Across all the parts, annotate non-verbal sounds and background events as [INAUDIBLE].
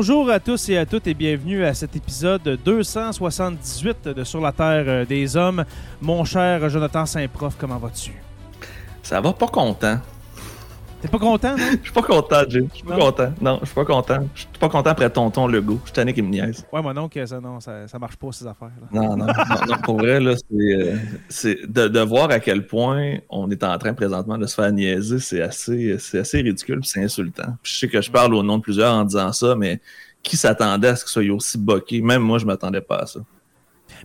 Bonjour à tous et à toutes et bienvenue à cet épisode 278 de Sur la Terre des Hommes. Mon cher Jonathan Saint-Prof, comment vas-tu? Ça va pas content. T'es pas content, non? Je suis pas content, Jay. Je suis pas content. Non, je suis pas content. Je suis pas content après tonton Legault. Je suis tanné qu'il me niaise. Ouais, moi non, que ça, non, ça, ça marche pas, ces affaires. Là. Non, non, non, non, pour vrai, là, c'est, euh, c'est de, de voir à quel point on est en train présentement de se faire niaiser, c'est assez, c'est assez ridicule c'est insultant. Puis je sais que je parle au nom de plusieurs en disant ça, mais qui s'attendait à ce que ce soit aussi boqué? Même moi, je m'attendais pas à ça.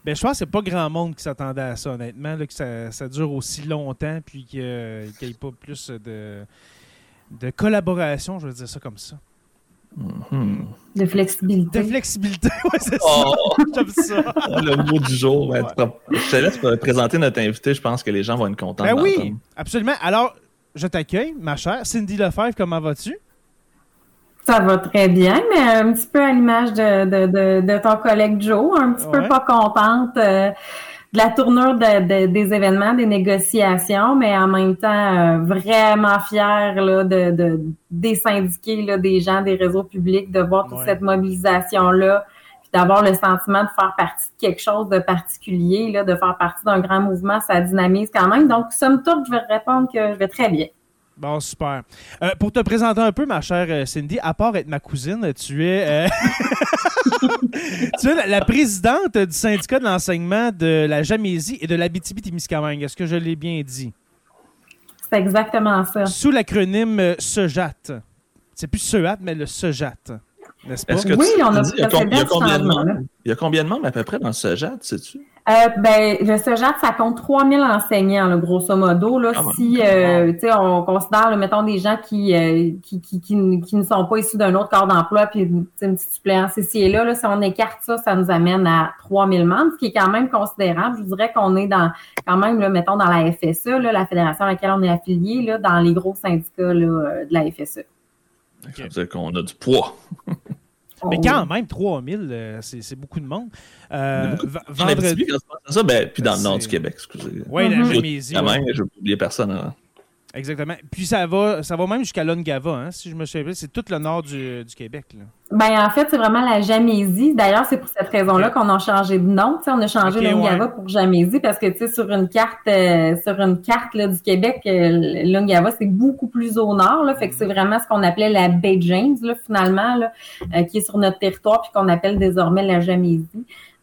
Ben, je pense que c'est pas grand monde qui s'attendait à ça, honnêtement, là, que ça, ça dure aussi longtemps puis qu'il n'y ait pas plus de, de collaboration, je veux dire ça comme ça. Mhm. De flexibilité. De flexibilité, [LAUGHS] ouais, c'est Oh. ça. [LAUGHS] J'aime ça. Le mot du jour. Ouais. tu- Je te laisse présenter notre invité. Je pense que les gens vont être contents. Ben oui, d'entendre. absolument. Alors, je t'accueille, ma chère. Cindy Lefebvre, comment vas-tu? Ça va très bien, mais un petit peu à l'image de, de, de, de ton collègue Joe, un petit Ouais. peu pas contente euh, de la tournure de- de- des événements, des négociations, mais en même temps euh, vraiment fière là, de, de, des syndiqués, là, des gens, des réseaux publics, de voir toute Ouais. cette mobilisation-là, puis d'avoir le sentiment de faire partie de quelque chose de particulier, là, de faire partie d'un grand mouvement, ça dynamise quand même. Donc, somme toute, je vais répondre que je vais très bien. Bon, super. Euh, pour te présenter un peu, ma chère euh, Cindy, à part être ma cousine, tu es, euh, [LAUGHS] tu es la, la présidente du syndicat de l'enseignement de la Jamésie et de l'Abitibi-Témiscamingue. Est-ce que je l'ai bien dit? C'est exactement ça. Sous l'acronyme SEJAT. C'est plus SEAT, mais le SEJAT. N'est-ce pas? Que Oui, tu- on a il y a, com- il y a combien de membres? Il y a combien de membres à peu près dans ce JAT, sais-tu? Euh, ben, le SEJAT, ça compte 3000 enseignants, là, grosso modo. Là, Ah ouais. si euh, tu sais, on considère, là, mettons, des gens qui, euh, qui, qui, qui, ne sont pas issus d'un autre corps d'emploi, puis une petite suppléance ici et là, là, si on écarte ça, ça nous amène à 3000 membres, ce qui est quand même considérable. Je vous dirais qu'on est dans quand même, là, mettons, dans la FSE, là, la fédération à laquelle on est affilié, là, dans les gros syndicats là, euh, de la FSE. Ça veut dire qu'on a du poids. [LAUGHS] Mais On- quand même, 3000, euh, c'est c'est beaucoup de monde. Euh, vendredi. Ça, ben, puis dans le nord du Québec, excusez. Oui, la. Jamésie. Quand ouais. même, je vais pas oublier personne. hein. Exactement. Puis ça va, ça va même jusqu'à l'Ongava, hein, si je me souviens. C'est tout le nord du, du Québec. Là. Ben, en fait, c'est vraiment la Jamésie. D'ailleurs, c'est pour cette raison-là qu'on a changé de nom. on a changé Ok, l'Ungava ouais. pour Jamésie parce que, sur une carte, euh, sur une carte là, du Québec, euh, l'Ungava, c'est beaucoup plus au nord. Là, fait que c'est vraiment ce qu'on appelait la baie James, là, finalement, là, euh, qui est sur notre territoire puis qu'on appelle désormais la Jamésie.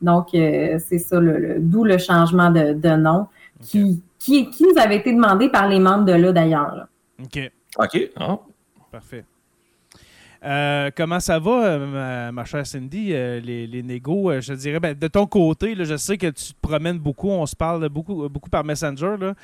Donc, euh, c'est ça, le, le- d'où le changement de, de nom qui, qui, qui nous avait été demandé par les membres de là, d'ailleurs. là. OK. OK. Ah. Parfait. Euh, comment ça va, euh, ma, ma chère Cindy, euh, les, les négos? euh, je dirais, ben, de ton côté, là, je sais que tu te promènes beaucoup, on se parle beaucoup, beaucoup par Messenger. là.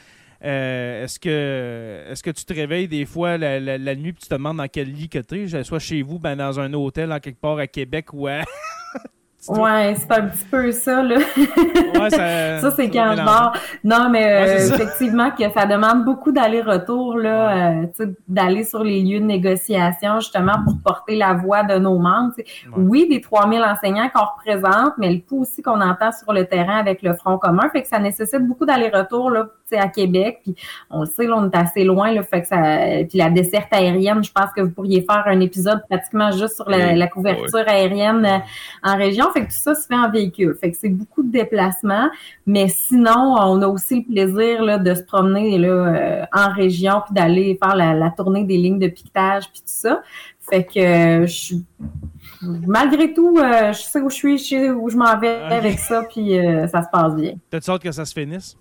Euh, est-ce que est-ce que tu te réveilles des fois la, la- la nuit et tu te demandes dans quel lit que tu es, soit chez vous, ben, dans un hôtel, en quelque part à Québec ou à. [LAUGHS] Ouais, c'est un petit peu ça, là. Ouais, [LAUGHS] ça, Ça, c'est quand je dors. Non, mais euh, Ouais, effectivement, que ça demande beaucoup d'aller-retour, là, euh, tu sais, d'aller sur les lieux de négociation, justement, pour porter la voix de nos membres. Ouais. Oui, des 3000 enseignants qu'on représente, mais le pouls aussi qu'on entend sur le terrain avec le Front commun, fait que ça nécessite beaucoup d'aller-retour, là, tu sais, à Québec. Puis on le sait, là, on est assez loin, là, fait que ça... Puis la desserte aérienne, je pense que vous pourriez faire un épisode pratiquement juste sur la couverture aérienne euh, en région. Fait que tout ça se fait en véhicule. Fait que c'est beaucoup de déplacements. Mais sinon, on a aussi le plaisir là, de se promener là, euh, en région puis d'aller faire la, la tournée des lignes de piquetage puis tout ça. Fait que euh, je suis- malgré tout, euh, je sais où je suis, je sais où je m'en vais avec ça, puis euh, ça se passe bien. T'as-tu hâte que ça se finisse?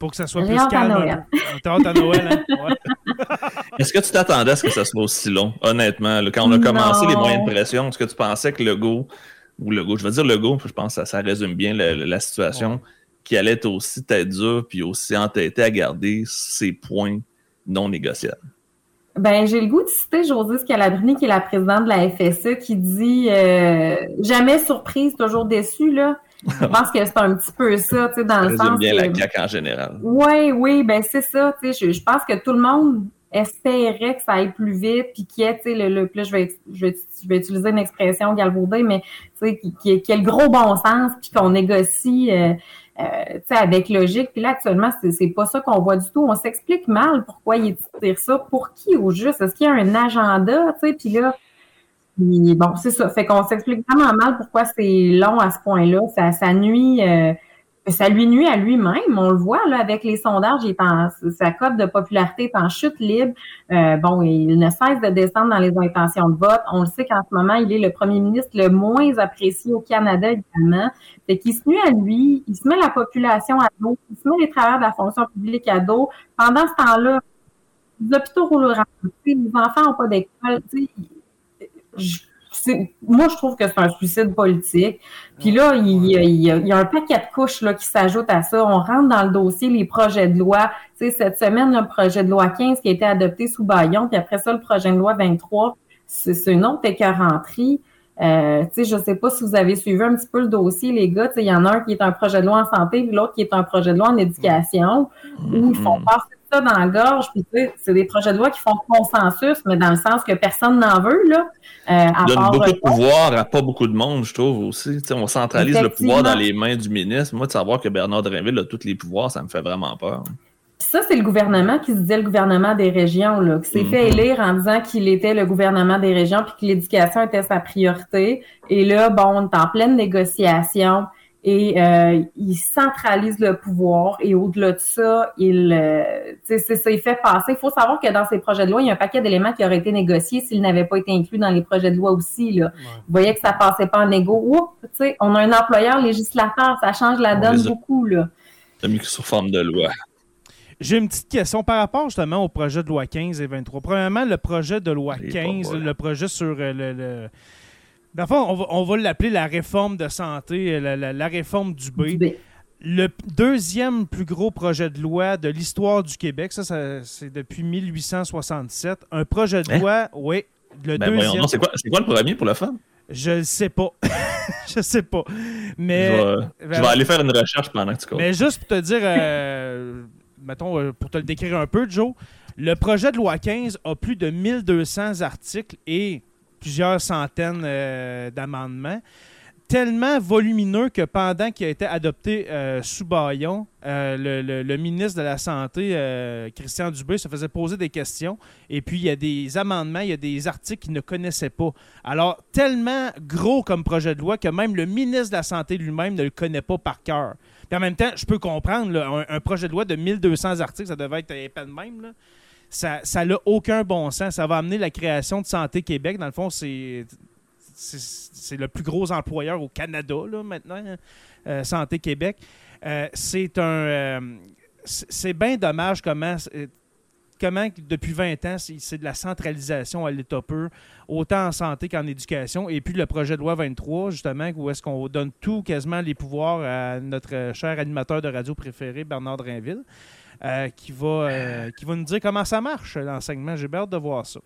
Pour que ça soit plus à calme. un Noël. peu. T'as hâte à Noël, hein? [LAUGHS] Ouais. Est-ce que tu t'attendais à ce que ça soit aussi long, honnêtement? là, quand on a commencé Non. les moyens de pression, est-ce que tu pensais que le go, ou le go, je veux dire le go, je pense que ça, ça résume bien la situation, Ouais. qui allait être aussi tête dure, puis aussi entêté à garder ses points non négociables? Ben, j'ai le goût de citer Josée Scalabrini, qui est la présidente de la FSE, qui dit euh, jamais surprise, toujours déçue, là. Je pense que c'est un petit peu ça, tu sais, dans le sens bien que... la CAQ en général. Oui, oui, ben c'est ça, tu sais, je, je pense que tout le monde espérait que ça aille plus vite, puis qu'il y ait, tu sais, le, le, là, je vais, je, vais, je vais utiliser une expression galvaudée, mais tu sais, qu'il y ait- qu'il y ait le gros bon sens, puis qu'on négocie, euh, euh, tu sais, avec logique. Puis là, actuellement, c'est c'est pas ça qu'on voit du tout. On s'explique mal pourquoi il tire ça, pour qui au juste, est-ce qu'il y a un agenda, tu sais, puis là, puis bon, c'est ça. Fait qu'on s'explique vraiment mal pourquoi c'est long à ce point-là. Ça, ça nuit, euh, ça lui nuit à lui-même. On le voit là avec les sondages. Il est en, sa cote de popularité est en chute libre. Euh, bon, il ne cesse de descendre dans les intentions de vote. On le sait qu'en ce moment, il est le premier ministre le moins apprécié au Canada également. Fait qu'il se nuit à lui. Il se met la population à dos. Il se met les travailleurs de la fonction publique à dos. Pendant ce temps-là, les hôpitaux roulent. Les enfants n'ont pas d'école. Tu sais, je- c'est- moi, je trouve que c'est un suicide politique. Puis là, il, y a- il il y a un paquet de couches là, qui s'ajoutent à ça. On rentre dans le dossier, les projets de loi. Tu sais, cette semaine, le projet de loi 15 qui a été adopté sous Bayon, puis après ça, le projet de loi 23, c'est une autre écœuranterie. Euh, tu sais, je sais pas si vous avez suivi un petit peu le dossier, les gars. Tu sais, il y en a un qui est un projet de loi en santé, puis l'autre qui est un projet de loi en éducation, où ils font Mhm. passer ça dans la gorge. Puis tu sais, c'est des projets de loi qui font consensus, mais dans le sens que personne n'en veut, là. Euh, donne part, beaucoup euh, de pouvoir à pas beaucoup de monde, je trouve aussi. Tu sais, on centralise le pouvoir dans les mains du ministre. Moi, de savoir que Bernard Drinville a tous les pouvoirs, ça me fait vraiment peur. Puis ça, c'est le gouvernement qui se disait le gouvernement des régions, là, qui s'est Mhm. fait élire en disant qu'il était le gouvernement des régions puis que l'éducation était sa priorité. Et là, bon, on est en pleine négociation et euh, il centralise le pouvoir et au-delà de ça, il, euh, tu sais, c'est ça, il fait passer. Il faut savoir que dans ces projets de loi, il y a un paquet d'éléments qui auraient été négociés s'ils n'avaient pas été inclus dans les projets de loi aussi. Là. Vous voyez que ça passait pas en égo. Oups, tu sais, on a un employeur législateur, ça change la On donne a- beaucoup. Là. Mis sous forme de loi. J'ai une petite question par rapport justement au projet de loi 15 et 23. Premièrement, le projet de loi Les 15, pas le projet sur euh, le. le... Dans le fond, on va, on va l'appeler la réforme de santé, euh, la, la- la réforme du B. Du B. Le deuxième plus gros projet de loi de l'histoire du Québec, ça, ça, c'est depuis 1867. Un projet de Hein? loi, oui, le Ben deuxième. c'est quoi, c'est quoi le premier pour le fun? Je ne sais pas. [LAUGHS] je sais pas. Mais. je, vais, je ben, vais aller faire une recherche pendant que tu. Mais juste pour te dire, euh, [LAUGHS] mettons, euh, pour te le décrire un peu, Joe, le projet de loi 15 a plus de 1200 articles et plusieurs centaines euh, d'amendements. tellement volumineux que pendant qu'il a été adopté euh, sous Bayon, euh, le, ministre de la Santé, Christian Dubé, se faisait poser des questions. Et puis, il y a des amendements, il y a des articles qu'il ne connaissait pas. Alors, tellement gros comme projet de loi que même le ministre de la Santé lui-même ne le connaît pas par cœur. Puis en même temps, je peux comprendre, un, projet de loi de 1200 articles, ça devait être épais de même. Ça n'a aucun bon sens. Ça va amener la création de Santé Québec. Dans le fond, c'est le plus gros employeur au Canada, là, maintenant, euh, Santé Québec. Euh, c'est un. Euh, c'est bien dommage comment, comment, depuis 20 ans, c'est de la centralisation à l'État peu, autant en santé qu'en éducation. Et puis le projet de loi 23, justement, où est-ce qu'on donne tout, quasiment les pouvoirs à notre cher animateur de radio préféré, Bernard Drinville, qui, va, qui va nous dire comment ça marche, l'enseignement. J'ai hâte de voir ça.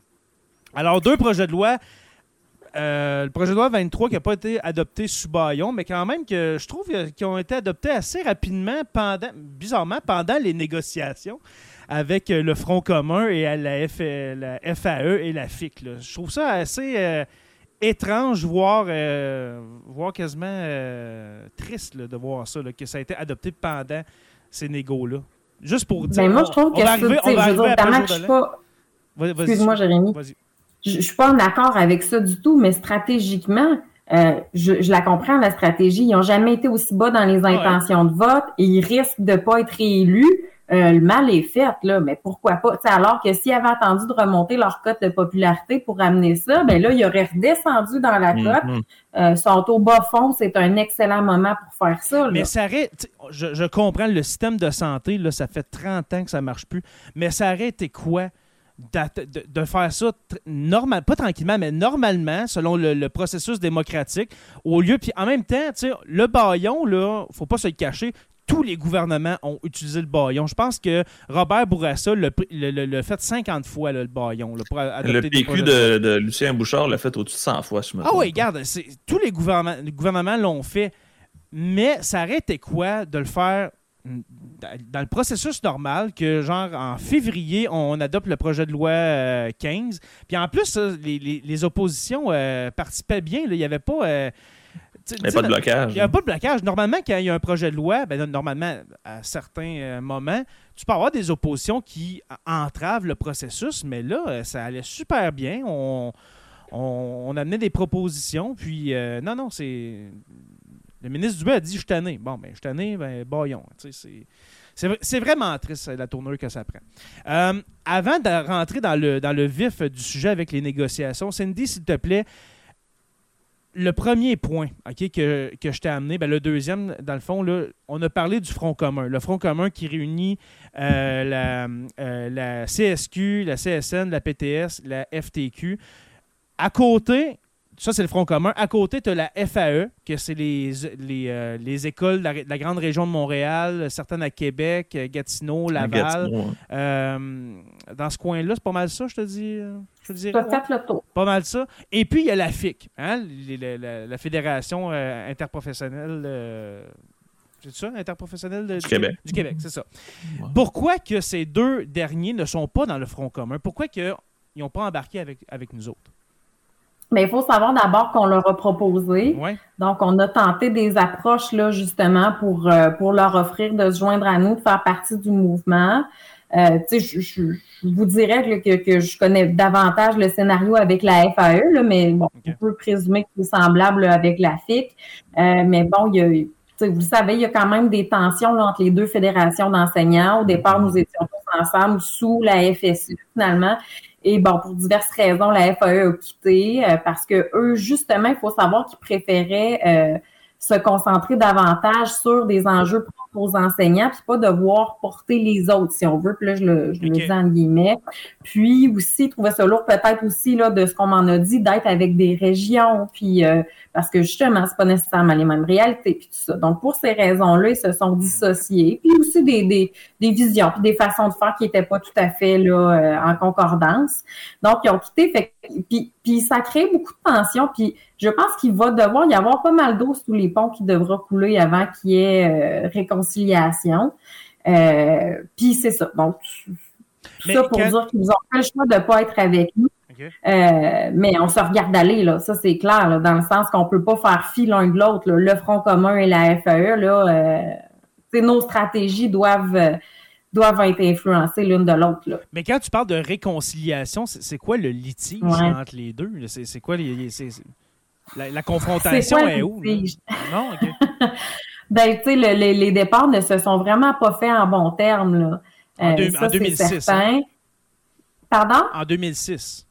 Alors, deux projets de loi euh, le projet de loi 23 qui n'a pas été adopté sous baillon, mais quand même que je trouve qu'ils ont été adoptés assez rapidement pendant, bizarrement, pendant les négociations avec euh, le Front commun et la, FAE et la FIC. Je trouve ça assez euh, étrange, voire, voire quasiment triste de voir ça, que ça a été adopté pendant ces négos-là. Juste pour dire. Mais ben, moi, je trouve que c'est. Excuse-moi, Jérémy. Je, ne suis pas en accord avec ça du tout, mais stratégiquement, euh, je, la comprends, la stratégie. Ils n'ont jamais été aussi bas dans les intentions de vote et ils risquent de pas être réélus. Euh, le mal est fait, là, mais pourquoi pas? alors que s'ils avaient attendu de remonter leur cote de popularité pour amener ça, ben là, ils auraient redescendu dans la cote. Mm sont au bas fond, c'est un excellent moment pour faire ça. Mais ça arrête, je, je, comprends le système de santé, là, ça fait 30 ans que ça marche plus, mais ça arrête quoi? de, faire ça normal, pas tranquillement, mais normalement, selon le, processus démocratique, au lieu, puis en même temps, le baillon, là, faut pas se le cacher, tous les gouvernements ont utilisé le baillon. Je pense que Robert Bourassa l'a fait 50 fois, le baillon. le PQ de, Lucien Bouchard l'a fait au-dessus de 100 fois, je me Ah oui, regarde, tous les gouvernements l'ont fait. Mais ça aurait été quoi de le faire dans le processus normal que, genre, en février, on adopte le projet de loi 15. Euh, Puis en plus, les, oppositions euh, participaient bien. Il n'y avait pas. Euh, il n'y avait pas de blocage. Il n'y avait pas de blocage. Normalement, quand il y a un projet de loi, ben, normalement, à certains moments, tu peux avoir des oppositions qui entravent le processus, mais là, ça allait super bien. On, on, amenait des propositions. Puis, non, non, c'est le ministre Dubé a dit Je suis tanné. Bon, ben, je suis tanné, ben, baillon. C'est vraiment triste la tournure que ça prend. Euh, avant de rentrer dans le, dans le vif du sujet avec les négociations, Cindy, s'il te plaît, le premier point ok, que, je t'ai amené, ben, le deuxième, dans le fond, on a parlé du Front commun. Le Front commun qui réunit euh, la, euh, la CSQ, la CSN, la PTS, la FTQ. À côté, ça, c'est le Front commun. À côté, tu as la FAE, que c'est les, les, euh, les, écoles de la, grande région de Montréal, certaines à Québec, euh, Gatineau, Laval. Euh, dans ce coin-là, c'est pas mal ça, je te dis. Je te dirais, le tour. Pas mal ça. Et puis, il y a la FIC, hein, la, Fédération interprofessionnelle. c'est ça, interprofessionnelle du, Québec. Du Québec, c'est ça. Pourquoi que ces deux derniers ne sont pas dans le Front commun? Pourquoi qu'ils n'ont pas embarqué avec, avec nous autres? Mais il faut savoir d'abord qu'on leur a proposé. Donc, on a tenté des approches là, justement pour, euh, pour leur offrir de se joindre à nous, de faire partie du mouvement. Euh, je, je, vous dirais que, que, je connais davantage le scénario avec la FAE, là, mais bon, on peut présumer que c'est semblable avec la FIC. Euh, mais bon, il y a, vous savez, il y a quand même des tensions entre les deux fédérations d'enseignants. Au départ, nous étions tous ensemble sous la FSU, finalement. Et bon, pour diverses raisons, la FAE a quitté euh, parce que eux, justement, il faut savoir qu'ils préféraient euh, se concentrer davantage sur des enjeux aux enseignants, puis pas devoir porter les autres, si on veut. Puis là, je le, je le dis en guillemets. Puis aussi, trouver ça lourd peut-être aussi là, de ce qu'on m'en a dit, d'être avec des régions, puis euh, parce que justement, c'est pas nécessairement les mêmes réalités, puis tout ça. Donc, pour ces raisons-là, ils se sont dissociés. Puis aussi des, des, des visions, puis des façons de faire qui n'étaient pas tout à fait là, euh, en concordance. Donc, ils ont quitté. Fait, puis, puis ça crée beaucoup de tensions. Puis je pense qu'il va devoir y avoir pas mal d'eau sous les ponts qui devra couler avant qu'il y ait euh, réconciliation. Euh, puis c'est ça. Donc, tout ça pour dire qu'ils ont fait le choix de ne pas être avec nous. Euh, mais on se regarde aller, là, ça c'est clair, dans le sens qu'on peut pas faire fi l'un de l'autre. Le Front commun et la FAE, là, euh, nos stratégies doivent doivent être influencées l'une de l'autre. Mais quand tu parles de réconciliation, c'est quoi le litige entre les deux? C'est quoi les, la, confrontation est, où? Non, OK. [LAUGHS] ben, tu sais, les départs ne se sont vraiment pas faits en bons termes. Là. En, 2006. Hein? Pardon? En 2006.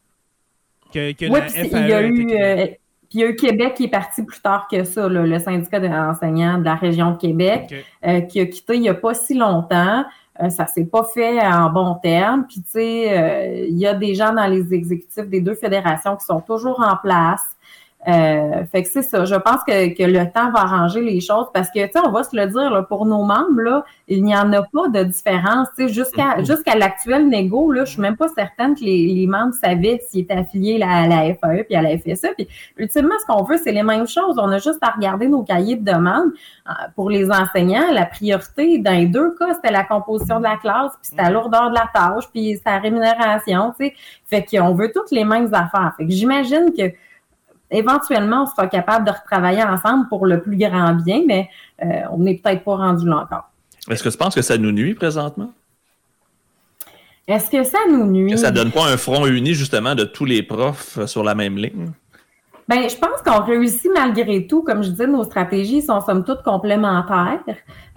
Que, que oui, puis il y a eu... Euh, puis il y a eu Québec qui est parti plus tard que ça, le syndicat d'enseignants de la région de Québec, euh, qui a quitté il n'y a pas si longtemps. Euh, ça s'est pas fait en bon terme. Puis tu sais, il y a des gens dans les exécutifs des deux fédérations qui sont toujours en place. Euh, fait que c'est ça. Je pense que, que, le temps va arranger les choses parce que, tu sais, on va se le dire, là, pour nos membres, là, il n'y en a pas de différence. Tu sais, jusqu'à mm-hmm. jusqu'à l'actuel négo, là, je suis même pas certaine que les, les membres savaient s'ils étaient affiliés à la FAE puis à la FSE. Puis, ultimement, ce qu'on veut, c'est les mêmes choses. On a juste à regarder nos cahiers de demande. Euh, pour les enseignants, la priorité, dans les deux cas, c'était la composition de la classe, puis c'était la mm-hmm. lourdeur de la tâche, puis c'était la rémunération, tu sais. Fait qu'on veut toutes les mêmes affaires. Fait que j'imagine que éventuellement, on sera capable de retravailler ensemble pour le plus grand bien, mais euh, on n'est peut-être pas rendu là encore. Est-ce que tu penses que ça nous nuit présentement? Est-ce que ça nous nuit? Que ça donne pas un front uni, justement, de tous les profs sur la même ligne? Bien, je pense qu'on réussit malgré tout. Comme je disais, nos stratégies sont somme toute complémentaires,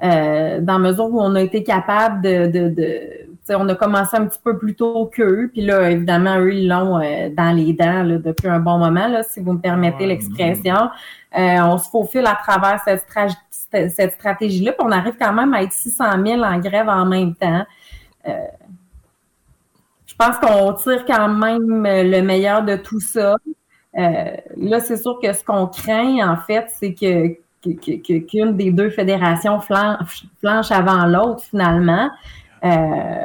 euh, dans la mesure où on a été capable de on a commencé un petit peu plus tôt qu'eux, puis là, évidemment, eux, ils l'ont euh, dans les dents depuis un bon moment, là, si vous me permettez l'expression. Euh, on se faufile à travers cette, cette stratégie-là, puis on arrive quand même à être 600 000 en grève en même temps. Euh, je pense qu'on tire quand même le meilleur de tout ça. là, c'est sûr que ce qu'on craint, en fait, c'est que qu'une des deux fédérations flanche avant l'autre, finalement. Euh,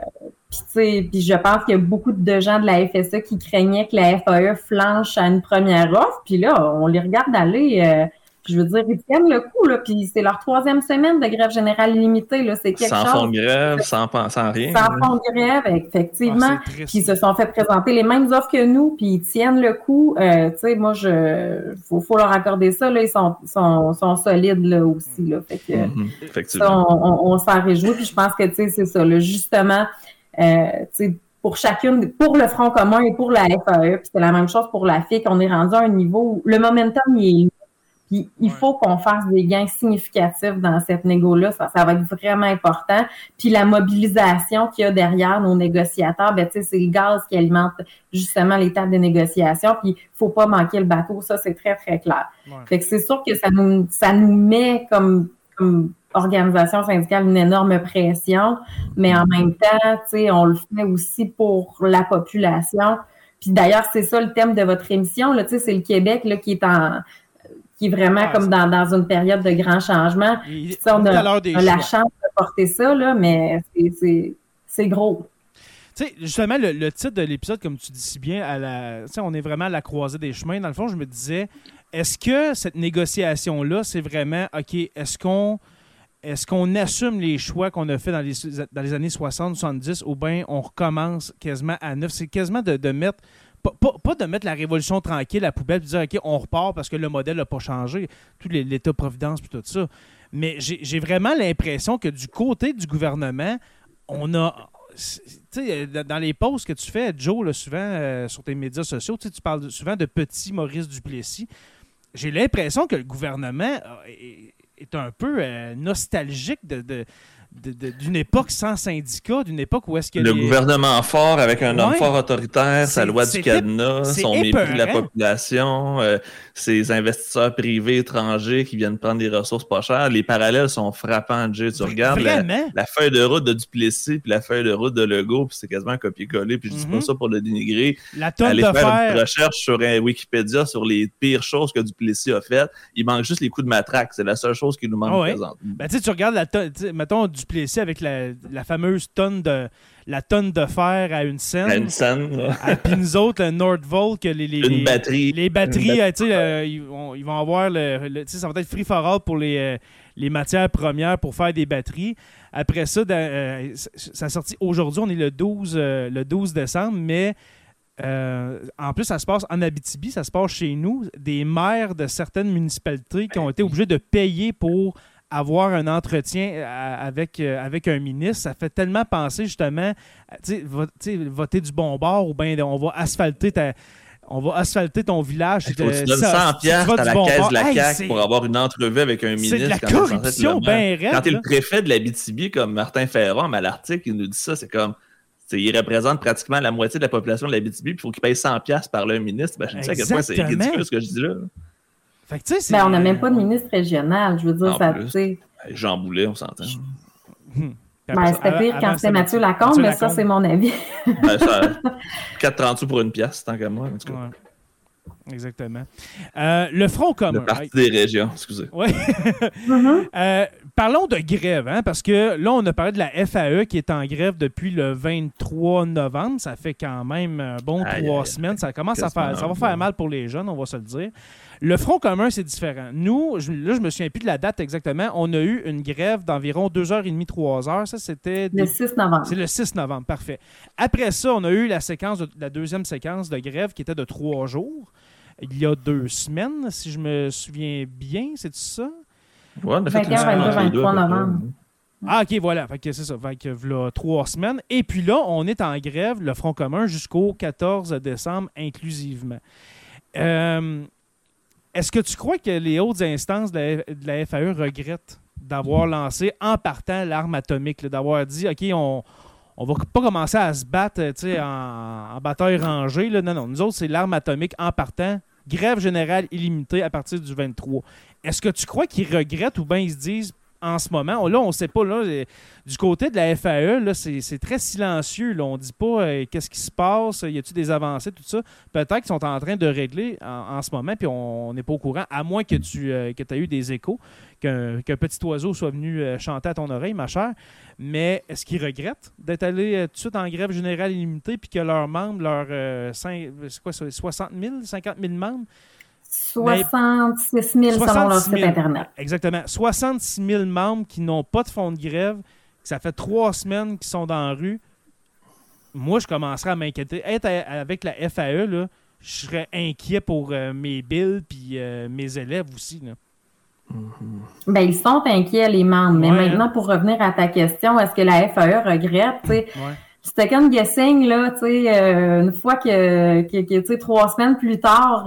puis, je pense qu'il y a beaucoup de gens de la FSA qui craignaient que la FAE flanche à une première offre. Puis là, on les regarde aller. Euh, je veux dire, ils tiennent le coup, là, puis c'est leur troisième semaine de grève générale limitée, là, c'est quelque sans chose. Sans fond de grève, sans, sans rien. Sans fond de grève, effectivement. Ah, puis ils se sont fait présenter les mêmes offres que nous, puis ils tiennent le coup. Euh, tu sais, moi, je, faut, faut leur accorder ça, là, ils sont, sont, sont solides, là, aussi, là. Fait que, mhm. effectivement. on, on, s'en réjouit, puis je pense que, tu sais, c'est ça, là, justement, euh, tu sais, pour chacune, pour le Front commun et pour la FAE, puis c'est la même chose pour la FIC, on est rendu à un niveau où le momentum, il est il faut qu'on fasse des gains significatifs dans cette négo-là. Ça, ça va être vraiment important. Puis la mobilisation qu'il y a derrière nos négociateurs, ben, c'est le gaz qui alimente justement l'étape des négociations. Puis il faut pas manquer le bateau. Ça, c'est très, très clair. Fait que c'est sûr que ça nous, ça nous met comme, comme organisation syndicale une énorme pression, mais en même temps, on le fait aussi pour la population. Puis d'ailleurs, c'est ça le thème de votre émission. Là, c'est le Québec là, qui est en qui est vraiment comme dans, dans, une période de grand changement. on a, la chance de porter ça, là, mais c'est gros. Tu sais, justement, le, titre de l'épisode, comme tu dis si bien, à la, on est vraiment à la croisée des chemins. Dans le fond, je me disais, est-ce que cette négociation-là, c'est vraiment, OK, est-ce qu'on est-ce qu'on assume les choix qu'on a fait dans les, dans les années 60-70 ou bien on recommence quasiment à neuf? C'est quasiment de, de mettre pas, de mettre la révolution tranquille à la poubelle et dire OK, on repart parce que le modèle n'a pas changé, tout l'État-providence et tout ça. Mais j'ai vraiment l'impression que du côté du gouvernement, on a. Sais, dans les posts que tu fais, Joe, souvent euh, sur tes médias sociaux, tu parles souvent de petit Maurice Duplessis. J'ai l'impression que le gouvernement est, un peu euh, nostalgique de d'une époque sans syndicat, d'une époque où est-ce que le gouvernement fort avec un homme fort autoritaire, sa loi du cadenas, son mépris de la population, euh, ses investisseurs privés étrangers qui viennent prendre des ressources pas chères, les parallèles sont frappants. Jay. Tu regardes la, feuille de route de Duplessis puis la feuille de route de Legault, puis c'est quasiment un copier-coller. Puis je dis pas mhm. ça pour le dénigrer. La Allez de faire une recherche sur Wikipédia sur les pires choses que Duplessis a faites. Il manque juste les coups de matraque. C'est la seule chose qui nous manque ah présentement. Ben, tu regardes la mettons Duplessis avec la, fameuse tonne de la tonne de fer à une scène. À une scène. Et puis nous autres, le Nordvolt, les, les, une batterie. Les batteries, euh, tu sais, euh, ils, vont, avoir le, ça va être free for all pour les, euh, les matières premières pour faire des batteries. Après ça, ça a sorti aujourd'hui, on est le 12, le 12 décembre, mais Euh, en plus, ça se passe en Abitibi, ça se passe chez nous. Des maires de certaines municipalités qui ont été obligés de payer pour avoir un entretien euh, avec, euh, avec un ministre, ça fait tellement penser justement, tu sais, voter du bon bord ou bien on va asphalter ta, on va asphalter ton village. Il faut que tu donnes 100 pièces à la caisse de la CAQ pour avoir une entrevue avec un ministre. C'est de la corruption bien raide. Quand tu es le préfet de la BTB, comme Martin Ferron, à l'article, il nous dit ça, c'est comme... Il représente pratiquement la moitié de la population de la BTB, puis il faut qu'il paye 100 pièces par le ministre. Ben, je dis à quel point c'est ridicule ce que je dis là. Fait que, ben, on n'a même pas de ministre régional. Je veux dire, ça, tu Jean Boulet, on s'entend. Hmm. Ben, c'était pire quand c'était Mathieu Lacombe, mais ça, c'est mon avis. [LAUGHS] ben, 4,30 [LAUGHS] sous pour une pièce, tant qu'à moi. En tout cas. Exactement. Euh, le Front commun. Le Parti des régions, excusez. Oui. [LAUGHS] Mm-hmm. Euh, parlons de grève, hein, parce que là, on a parlé de la FAE qui est en grève depuis le 23 novembre. Ça fait quand même un bon trois semaines. Ça commence à faire. Ça va faire mal pour les jeunes, on va se le dire. Le Front commun, c'est différent. Nous, je, là, je me souviens plus de la date exactement. On a eu une grève d'environ 2h30, 3h. Ça, c'était. Le 6 novembre. C'est le 6 novembre, parfait. Après ça, on a eu la séquence, la deuxième séquence de grève qui était de trois jours. Il y a deux semaines, si je me souviens bien, c'est ça? Oui, on a fait 23 novembre. Ah, OK, voilà. Fait que c'est ça. Fait que là, trois semaines. Et puis là, on est en grève, le Front commun, jusqu'au 14 décembre inclusivement. Euh, est-ce que tu crois que les hautes instances de la, FAE regrettent d'avoir lancé en partant l'arme atomique, d'avoir dit, OK, on ne va pas commencer à se battre en, bataille rangée. Non, non, nous autres, c'est l'arme atomique en partant. Grève générale illimitée à partir du 23. Est-ce que tu crois qu'ils regrettent ou bien ils se disent en ce moment. Là, on ne sait pas. Là, du côté de la FAE, c'est très silencieux. Là. On ne dit pas euh, qu'est-ce qui se passe, y a-t-il des avancées, tout ça. Peut-être qu'ils sont en train de régler en, ce moment, puis on n'est pas au courant, à moins que tu euh, aies eu des échos, qu'un petit oiseau soit venu euh, chanter à ton oreille, ma chère. Mais est-ce qu'ils regrettent d'être allés tout de suite en grève générale illimitée, puis que leurs membres, leurs 60 000, 50 000 membres, 66 000 selon leur site Internet. Exactement. 66 000 membres qui n'ont pas de fonds de grève. Ça fait trois semaines qu'ils sont dans la rue. Moi, je commencerai à m'inquiéter. Être avec la FAE, là, je serais inquiet pour euh, mes billes et euh, mes élèves aussi. Là. Mm-hmm. Ben, ils sont inquiets, les membres. Mais maintenant, pour revenir à ta question, est-ce que la FAE regrette? Ouais. C'était comme guessing, là, euh, une fois que, que, que trois semaines plus tard,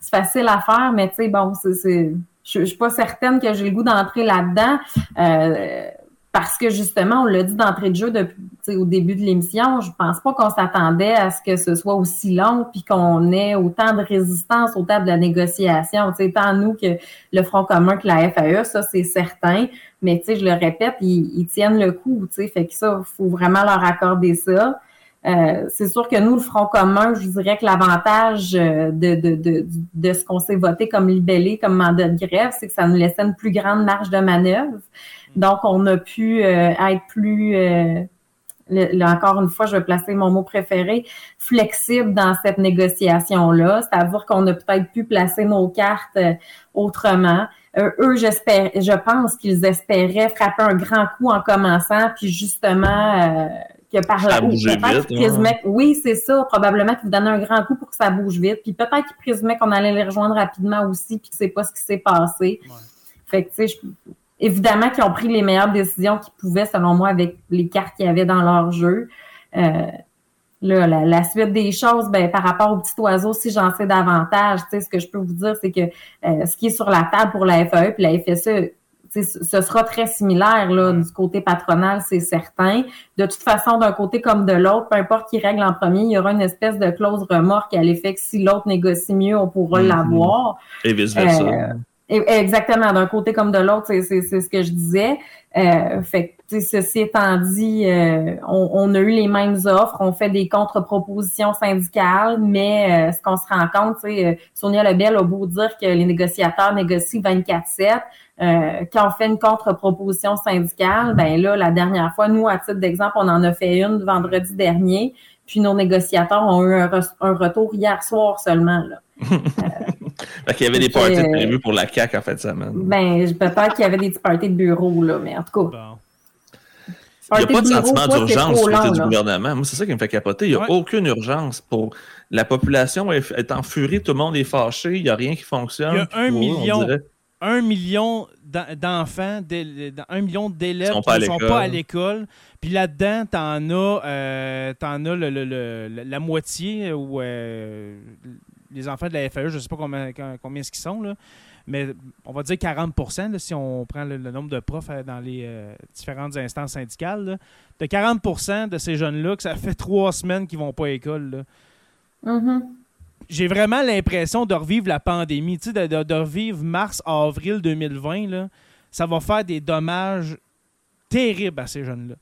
c'est facile à faire, mais tu sais, bon, c'est, je, je suis pas certaine que j'ai le goût d'entrer là-dedans. Euh, parce que justement, on l'a dit d'entrée de jeu depuis au début de l'émission, je pense pas qu'on s'attendait à ce que ce soit aussi long puis qu'on ait autant de résistance au table de la négociation. sais, tant nous que le Front commun que la FAE, ça c'est certain. Mais je le répète, ils, ils tiennent le coup. Fait que ça, faut vraiment leur accorder ça. Euh, c'est sûr que nous, le Front commun, je dirais que l'avantage euh, de, de, de, de, ce qu'on s'est voté comme libellé, comme mandat de grève, c'est que ça nous laissait une plus grande marge de manœuvre. Donc, on a pu euh, être plus, là, encore une fois, je vais placer mon mot préféré, flexible dans cette négociation-là. C'est-à-dire qu'on a peut-être pu placer nos cartes autrement. eux, j'espère, je pense qu'ils espéraient frapper un grand coup en commençant, puis justement que par là peut-être oui, c'est ça, probablement qu'ils vous donnaient un grand coup pour que ça bouge vite, puis peut-être qu'ils présumaient qu'on allait les rejoindre rapidement aussi, puis que c'est pas ce qui s'est passé. Fait que, tu sais, évidemment qu'ils ont pris les meilleures décisions qu'ils pouvaient, selon moi, avec les cartes qu'il y avait dans leur jeu. Euh, là, la, suite des choses, ben, par rapport au petit oiseau, si j'en sais davantage, tu sais, ce que je peux vous dire, c'est que euh, ce qui est sur la table pour la FAE puis la FSE, ce sera très similaire là, du côté patronal, c'est certain. De toute façon, d'un côté comme de l'autre, peu importe qui règle en premier, il y aura une espèce de clause remorque à l'effet que si l'autre négocie mieux, on pourra mm-hmm. l'avoir. Et vice-versa. Euh, exactement, d'un côté comme de l'autre, c'est ce que je disais. Euh, fait que, ceci étant dit, euh, on, on, a eu les mêmes offres, on fait des contre-propositions syndicales, mais ce qu'on se rend compte, Sonia Lebel a beau dire que les négociateurs négocient 24-7, euh, quand on fait une contre-proposition syndicale, ben là, la dernière fois, nous, à titre d'exemple, on en a fait une vendredi dernier, puis nos négociateurs ont eu un, retour hier soir seulement. Là. [LAUGHS] fait qu'il y avait des parties euh, prévues pour la CAC en fait semaine. Ben, peut-être qu'il y avait des parties de bureau, là, mais en tout cas. Il n'y a pas de sentiment d'urgence du côté du gouvernement. Moi, c'est ça qui me fait capoter. Il n'y a aucune urgence pour. La population est en furie, tout le monde est fâché, il n'y a rien qui fonctionne. Il y a un million, un million d'enfants, un million d'élèves qui ne sont pas à l'école. Puis là-dedans, tu en as, euh, en as la moitié ou euh, les enfants de la FAE, je ne sais pas combien, combien ce qu'ils sont, là, mais on va dire 40% si on prend le, nombre de profs euh, dans les différentes instances syndicales. De 40 de ces jeunes-là que ça fait [LAUGHS] trois semaines qu'ils ne vont pas à l'école. Mm-hmm j'ai vraiment l'impression de revivre la pandémie, de, de, revivre mars, avril 2020. Là, ça va faire des dommages terribles à ces jeunes-là.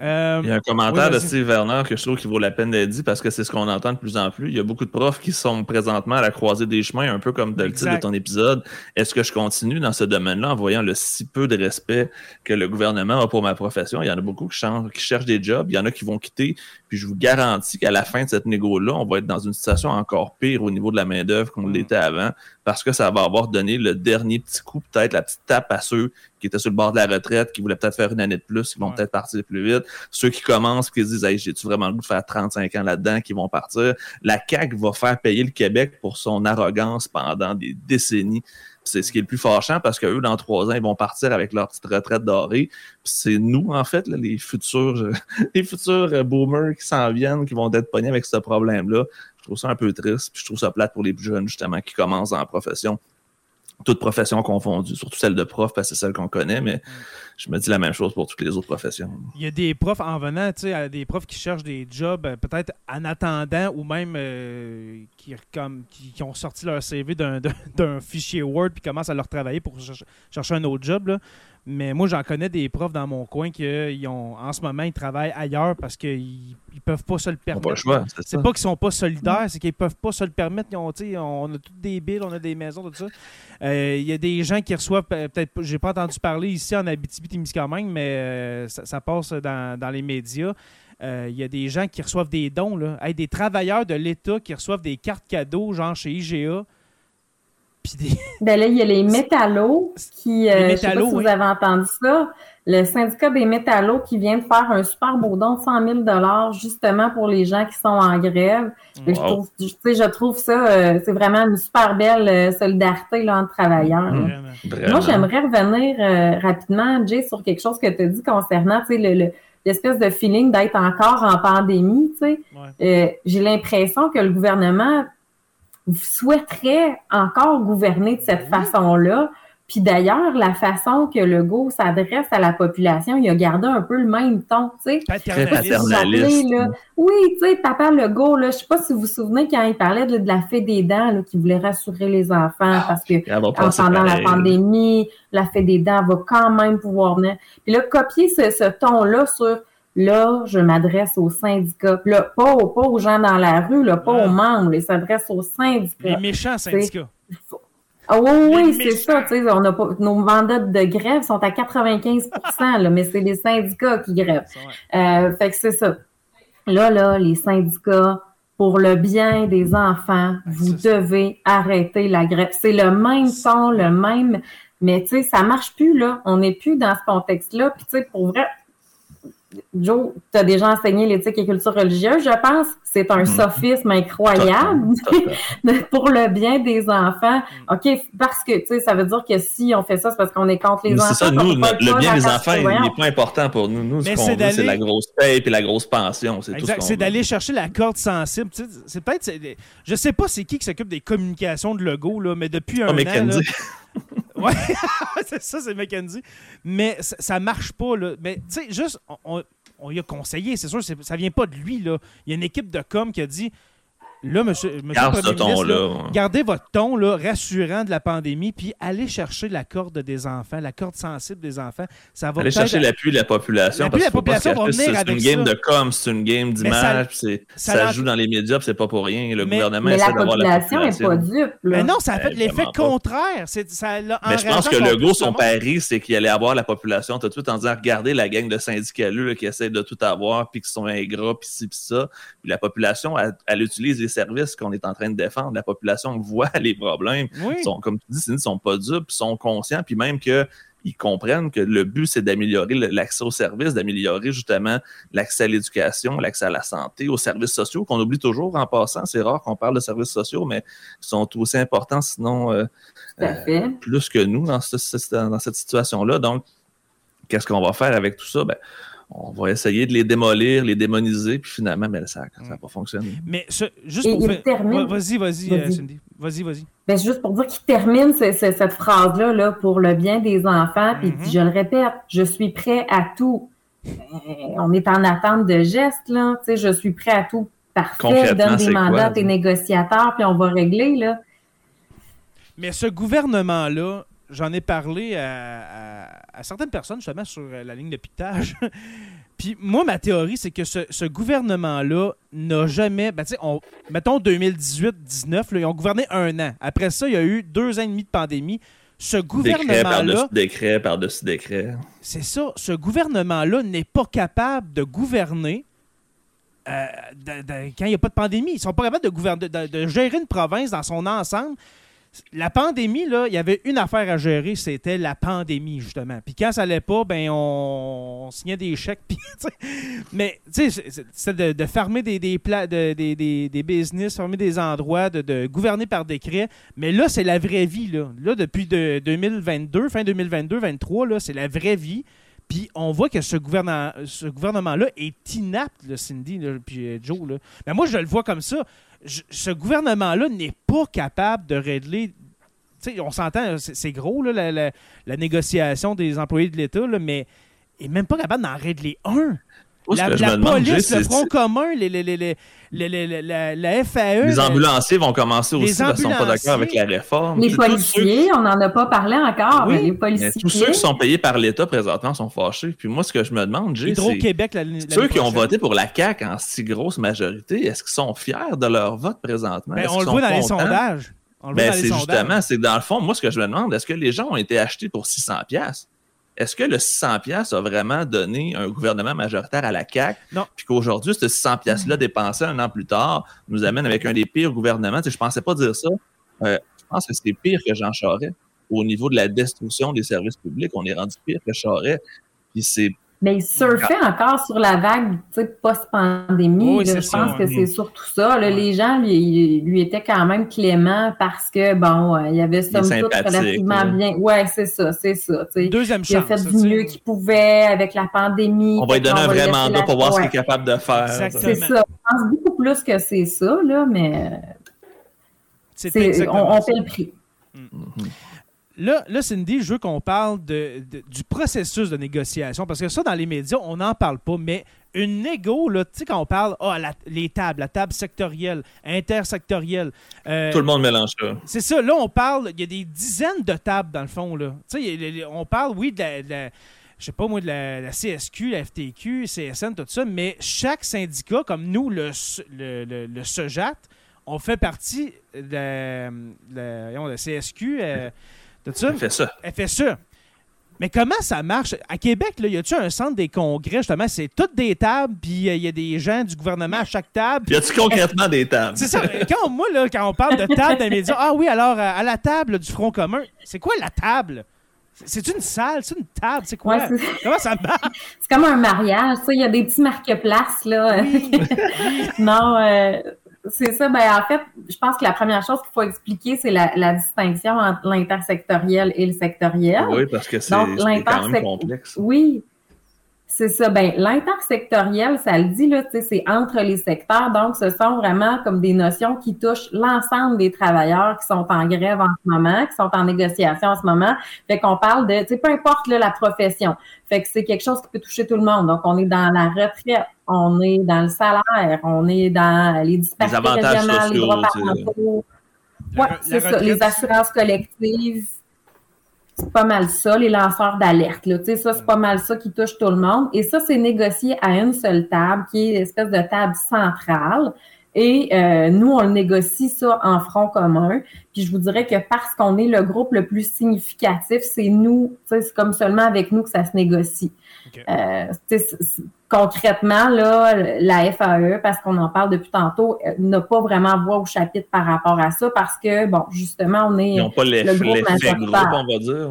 Euh, il y a un commentaire de Steve Werner que je trouve qu'il vaut la peine d'être dit parce que c'est ce qu'on entend de plus en plus. Il y a beaucoup de profs qui sont présentement à la croisée des chemins, un peu comme le titre de ton épisode. Est-ce que je continue dans ce domaine-là en voyant le si peu de respect que le gouvernement a pour ma profession? Il y en a beaucoup qui, qui cherchent des jobs, il y en a qui vont quitter. Puis je vous garantis qu'à la fin de cette négo-là, on va être dans une situation encore pire au niveau de la main-d'œuvre qu'on mm. l'était avant parce que ça va avoir donné le dernier petit coup, peut-être la petite tape à ceux qui étaient sur le bord de la retraite, qui voulaient peut-être faire une année de plus, qui vont peut-être partir plus vite. Ceux qui commencent, qui se disent hey, j'ai-tu vraiment le goût de faire 35 ans là-dedans, qui vont partir. La CAQ va faire payer le Québec pour son arrogance pendant des décennies. C'est ce qui est le plus fâchant parce qu'eux, dans trois ans, ils vont partir avec leur petite retraite dorée. c'est nous, en fait, les futurs, [LAUGHS] les futurs boomers qui s'en viennent, qui vont être pognés avec ce problème-là. Je trouve ça un peu triste, puis je trouve ça plate pour les plus jeunes, justement, qui commencent en profession. Toutes professions confondues, surtout celle de prof, parce que c'est celle qu'on connaît, mais je me dis la même chose pour toutes les autres professions. Il y a des profs en venant, tu sais, des profs qui cherchent des jobs euh, peut-être en attendant ou même euh, qui, comme, qui, ont sorti leur CV d'un fichier Word puis commencent à leur travailler pour chercher un autre job. Là. Mais moi, j'en connais des profs dans mon coin qui, ont, en ce moment, ils travaillent ailleurs parce qu'ils ne peuvent pas se le permettre. C'est pas qu'ils sont pas solidaires, c'est qu'ils peuvent pas se le permettre. on a toutes des billes, on a des maisons, tout ça. Euh, il y a des gens qui reçoivent, peut-être, j'ai pas entendu parler ici en Abitibi-Témiscamingue, mais euh, ça, passe dans, les médias. Euh, il y a des gens qui reçoivent des dons, là. des travailleurs de l'État qui reçoivent des cartes cadeaux, genre chez IGA [LAUGHS] ben là, il y a les métallos qui, euh, je sais pas si vous avez entendu ça, le syndicat des métallos qui vient de faire un super beau don de 100 000 justement pour les gens qui sont en grève. Je, trouve, je trouve ça, euh, c'est vraiment une super belle euh, solidarité là, entre travailleurs. Moi, j'aimerais revenir rapidement, Jay, sur quelque chose que tu as dit concernant le, l'espèce de feeling d'être encore en pandémie. J'ai l'impression que le gouvernement souhaiterait encore gouverner de cette façon-là. Puis d'ailleurs, la façon que Legault s'adresse à la population, il a gardé un peu le même ton, tu sais. Oui, tu sais, papa Legault, là, je sais pas si vous vous souvenez quand il parlait de, la fée des dents, là, qui voulait rassurer les enfants ah, parce que pendant la pandémie, la fée des dents va quand même pouvoir venir. Puis là, copier ce, ce ton-là sur Là, je m'adresse aux syndicats. Là, pas, aux, gens dans la rue, là, pas aux membres. Il s'adresse aux syndicats. Les méchants syndicats. Ah oui, oui, c'est ça. On a pas, nos mandats de grève sont à 95 là, mais c'est les syndicats qui grèvent. Euh, fait que c'est ça. Là, là, les syndicats, pour le bien des enfants, vous devez arrêter la grève. C'est le même son, le même... Mais tu sais, ça marche plus, là. On n'est plus dans ce contexte-là. Puis tu sais, pour vrai, Joe, tu as déjà enseigné l'éthique et culture religieuse, je pense. C'est un mhm. sophisme incroyable [LAUGHS] pour le bien des enfants. OK, parce que, tu sais, ça veut dire que si on fait ça, c'est parce qu'on est contre les enfants. C'est ça, nous, le, bien des enfants, il n'est pas important pour nous. Nous, ce qu'on veut, c'est la grosse paye et la grosse pension. C'est d'aller chercher la corde sensible. c'est peut-être, je sais pas c'est qui qui s'occupe des communications de logo, là, mais depuis un an. [LAUGHS] [LAUGHS] Ouais, c'est ça, c'est McKenzie. Mais ça, marche pas, là. Mais, tu sais, juste, on, on, a conseillé, c'est sûr, ça vient pas de lui, là. Il y a une équipe de com qui a dit Là, monsieur, monsieur gardez votre ton là, rassurant de la pandémie, puis allez chercher la corde des enfants, la corde sensible des enfants. Ça va allez chercher l'appui de la population. L'appui de la population va venir C'est une game de com, c'est une game d'image, ça, ça, joue dans les médias, c'est pas pour rien. Le gouvernement essaie d'avoir la population. n'est pas dupe. Mais non, ça a fait l'effet contraire. Ça, mais je pense que le gros, son pari, c'est qu'il allait avoir la population tout de suite en disant regardez la gang de syndicaleux qui essaient de tout avoir, puis qui sont ingrats, puis ci, puis ça. Puis la population, elle utilise les services qu'on est en train de défendre. La population voit [LAUGHS] les problèmes. Sont, comme tu dis, ils ne sont pas dupes, ils sont conscients, puis même que ils comprennent que le but, c'est d'améliorer l'accès aux services, d'améliorer justement l'accès à l'éducation, l'accès à la santé, aux services sociaux, qu'on oublie toujours en passant. C'est rare qu'on parle de services sociaux, mais ils sont aussi importants, sinon euh, euh, plus que nous dans, dans cette situation-là. Donc, qu'est-ce qu'on va faire avec tout ça? Ben, on va essayer de les démolir, les démoniser, puis finalement, ben, ça n'a pas fonctionné. Mais juste pour faire... Vas-y, vas-y, euh, Cindy. Vas-y, vas-y. Ben, juste pour dire qu'il termine cette phrase-là là, pour le bien des enfants, puis mm-hmm. je le répète, je suis prêt à tout. Euh, on est en attente de gestes, là. Tu sais, je suis prêt à tout. Parfait, donne des mandats à tes négociateurs, puis on va régler, là. Mais ce gouvernement-là, j'en ai parlé à, certaines personnes justement sur la ligne de piquetage. [LAUGHS] Puis moi, ma théorie, c'est que ce, gouvernement-là n'a jamais. Ben, on, mettons 2018-19, ils ont gouverné un an. Après ça, il y a eu deux ans et demi de pandémie. Ce gouvernement-là. Décret par-dessus décret. C'est ça. Ce gouvernement-là n'est pas capable de gouverner euh, quand il n'y a pas de pandémie. Ils ne sont pas capables de, gouverner, de, gérer une province dans son ensemble la pandémie, là, il y avait une affaire à gérer, c'était la pandémie, justement. Puis quand ça allait pas, ben on, signait des chèques. [LAUGHS] mais, tu sais, c'est de, fermer des, des, des, des, business, fermer des endroits, de, gouverner par décret. Mais là, c'est la vraie vie, là. Là, depuis 2022, fin 2022-2023, là, c'est la vraie vie. Puis on voit que ce, gouvernement, ce gouvernement-là est inapte, là, Cindy, puis euh, Joe. Là. Mais moi, je le vois comme ça ce gouvernement-là n'est pas capable de régler. on s'entend, c'est gros la, la, négociation des employés de l'État, mais il n'est même pas capable d'en régler un. La, police, le Front commun, les, les, les, la, FAE. Les ambulanciers vont commencer aussi parce qu'ils ne sont pas d'accord avec la réforme. Les policiers, on n'en a pas parlé encore. les policiers. tous ceux qui sont payés par l'État présentement sont fâchés. Puis moi, ce que je me demande, c'est. Hydro-Québec, Ceux qui ont voté pour la CAQ en si grosse majorité, est-ce qu'ils sont fiers de leur vote présentement? Ben, on le voit dans les sondages. Ben, c'est justement, c'est dans le fond, moi, ce que je me demande, est-ce que les gens ont été achetés pour 600$? Est-ce que le 600 pièces a vraiment donné un gouvernement majoritaire à la CAQ? Non. Puis qu'aujourd'hui, ce 600 pièces-là dépensé un an plus tard nous amène avec un des pires gouvernements? je ne pensais pas dire ça. Euh, je pense que c'est pire que Jean Charest. Au niveau de la destruction des services publics, on est rendu pire que Charest. Puis c'est mais il surfait encore sur la vague post-pandémie. je pense que c'est surtout ça. Les gens lui, lui, étaient quand même cléments parce que, bon, il y avait somme toute relativement bien. Ouais, c'est ça, c'est ça. Deuxième chance. Il a fait du mieux qu'il pouvait avec la pandémie. On va lui donner un vrai mandat pour voir ce qu'il est capable de faire. C'est ça. Je pense beaucoup plus que c'est ça, là, mais on, on, fait le prix. Mm-hmm. Là, là, Cindy, je veux qu'on parle de, du processus de négociation, parce que ça, dans les médias, on n'en parle pas, mais une négo, tu sais, quand on parle, ah, les tables, la table sectorielle, intersectorielle. Euh, Tout le monde mélange ça. C'est ça. Là, on parle, il y a des dizaines de tables, dans le fond, là. Tu sais, on parle, oui, de la, je sais pas moi, de la, CSQ, la FTQ, CSN, tout ça, mais chaque syndicat, comme nous, le, le, le, SEJAT, on fait partie de, la CSQ. Euh, elle fait ça. Elle fait ça. Mais comment ça marche? À Québec, là, y a-tu un centre des congrès, justement? C'est toutes des tables, puis euh, il y a des gens du gouvernement à chaque table. Y a-tu concrètement des tables? C'est ça. Quand, moi, là, quand on parle de table dans les médias, ah oui, alors, euh, à la table du Front commun, c'est quoi la table? C'est une salle, c'est une table, c'est quoi? Comment ça marche? C'est comme un mariage, ça, il y a des petits marque-places, là. [LAUGHS] non, euh, c'est ça. Ben, en fait, je pense que la première chose qu'il faut expliquer, c'est la, distinction entre l'intersectoriel et le sectoriel. Oui, parce que c'est quand même complexe. Oui, c'est ça. Ben, l'intersectoriel, ça le dit, là, c'est entre les secteurs. Donc, ce sont vraiment comme des notions qui touchent l'ensemble des travailleurs qui sont en grève en ce moment, qui sont en négociation en ce moment. Fait qu'on parle de, tu sais, peu importe la profession. Fait que c'est quelque chose qui peut toucher tout le monde. Donc, on est dans la retraite, on est dans le salaire, on est dans les disparités régionales, les droits parentaux. Oui, c'est ça. Les assurances collectives c'est pas mal ça, les lanceurs d'alerte. Là. Ça, c'est pas mal ça qui touche tout le monde. Et ça, c'est négocié à une seule table, qui est une espèce de table centrale. Et euh, nous, on le négocie ça en front commun. Puis je vous dirais que parce qu'on est le groupe le plus significatif, c'est nous, c'est comme seulement avec nous que ça se négocie. Euh, concrètement, là, la FAE, parce qu'on en parle depuis tantôt, euh, n'a pas vraiment voix au chapitre par rapport à ça parce que, bon, justement, on est Ils n'ont pas le groupe, groupe, on va dire.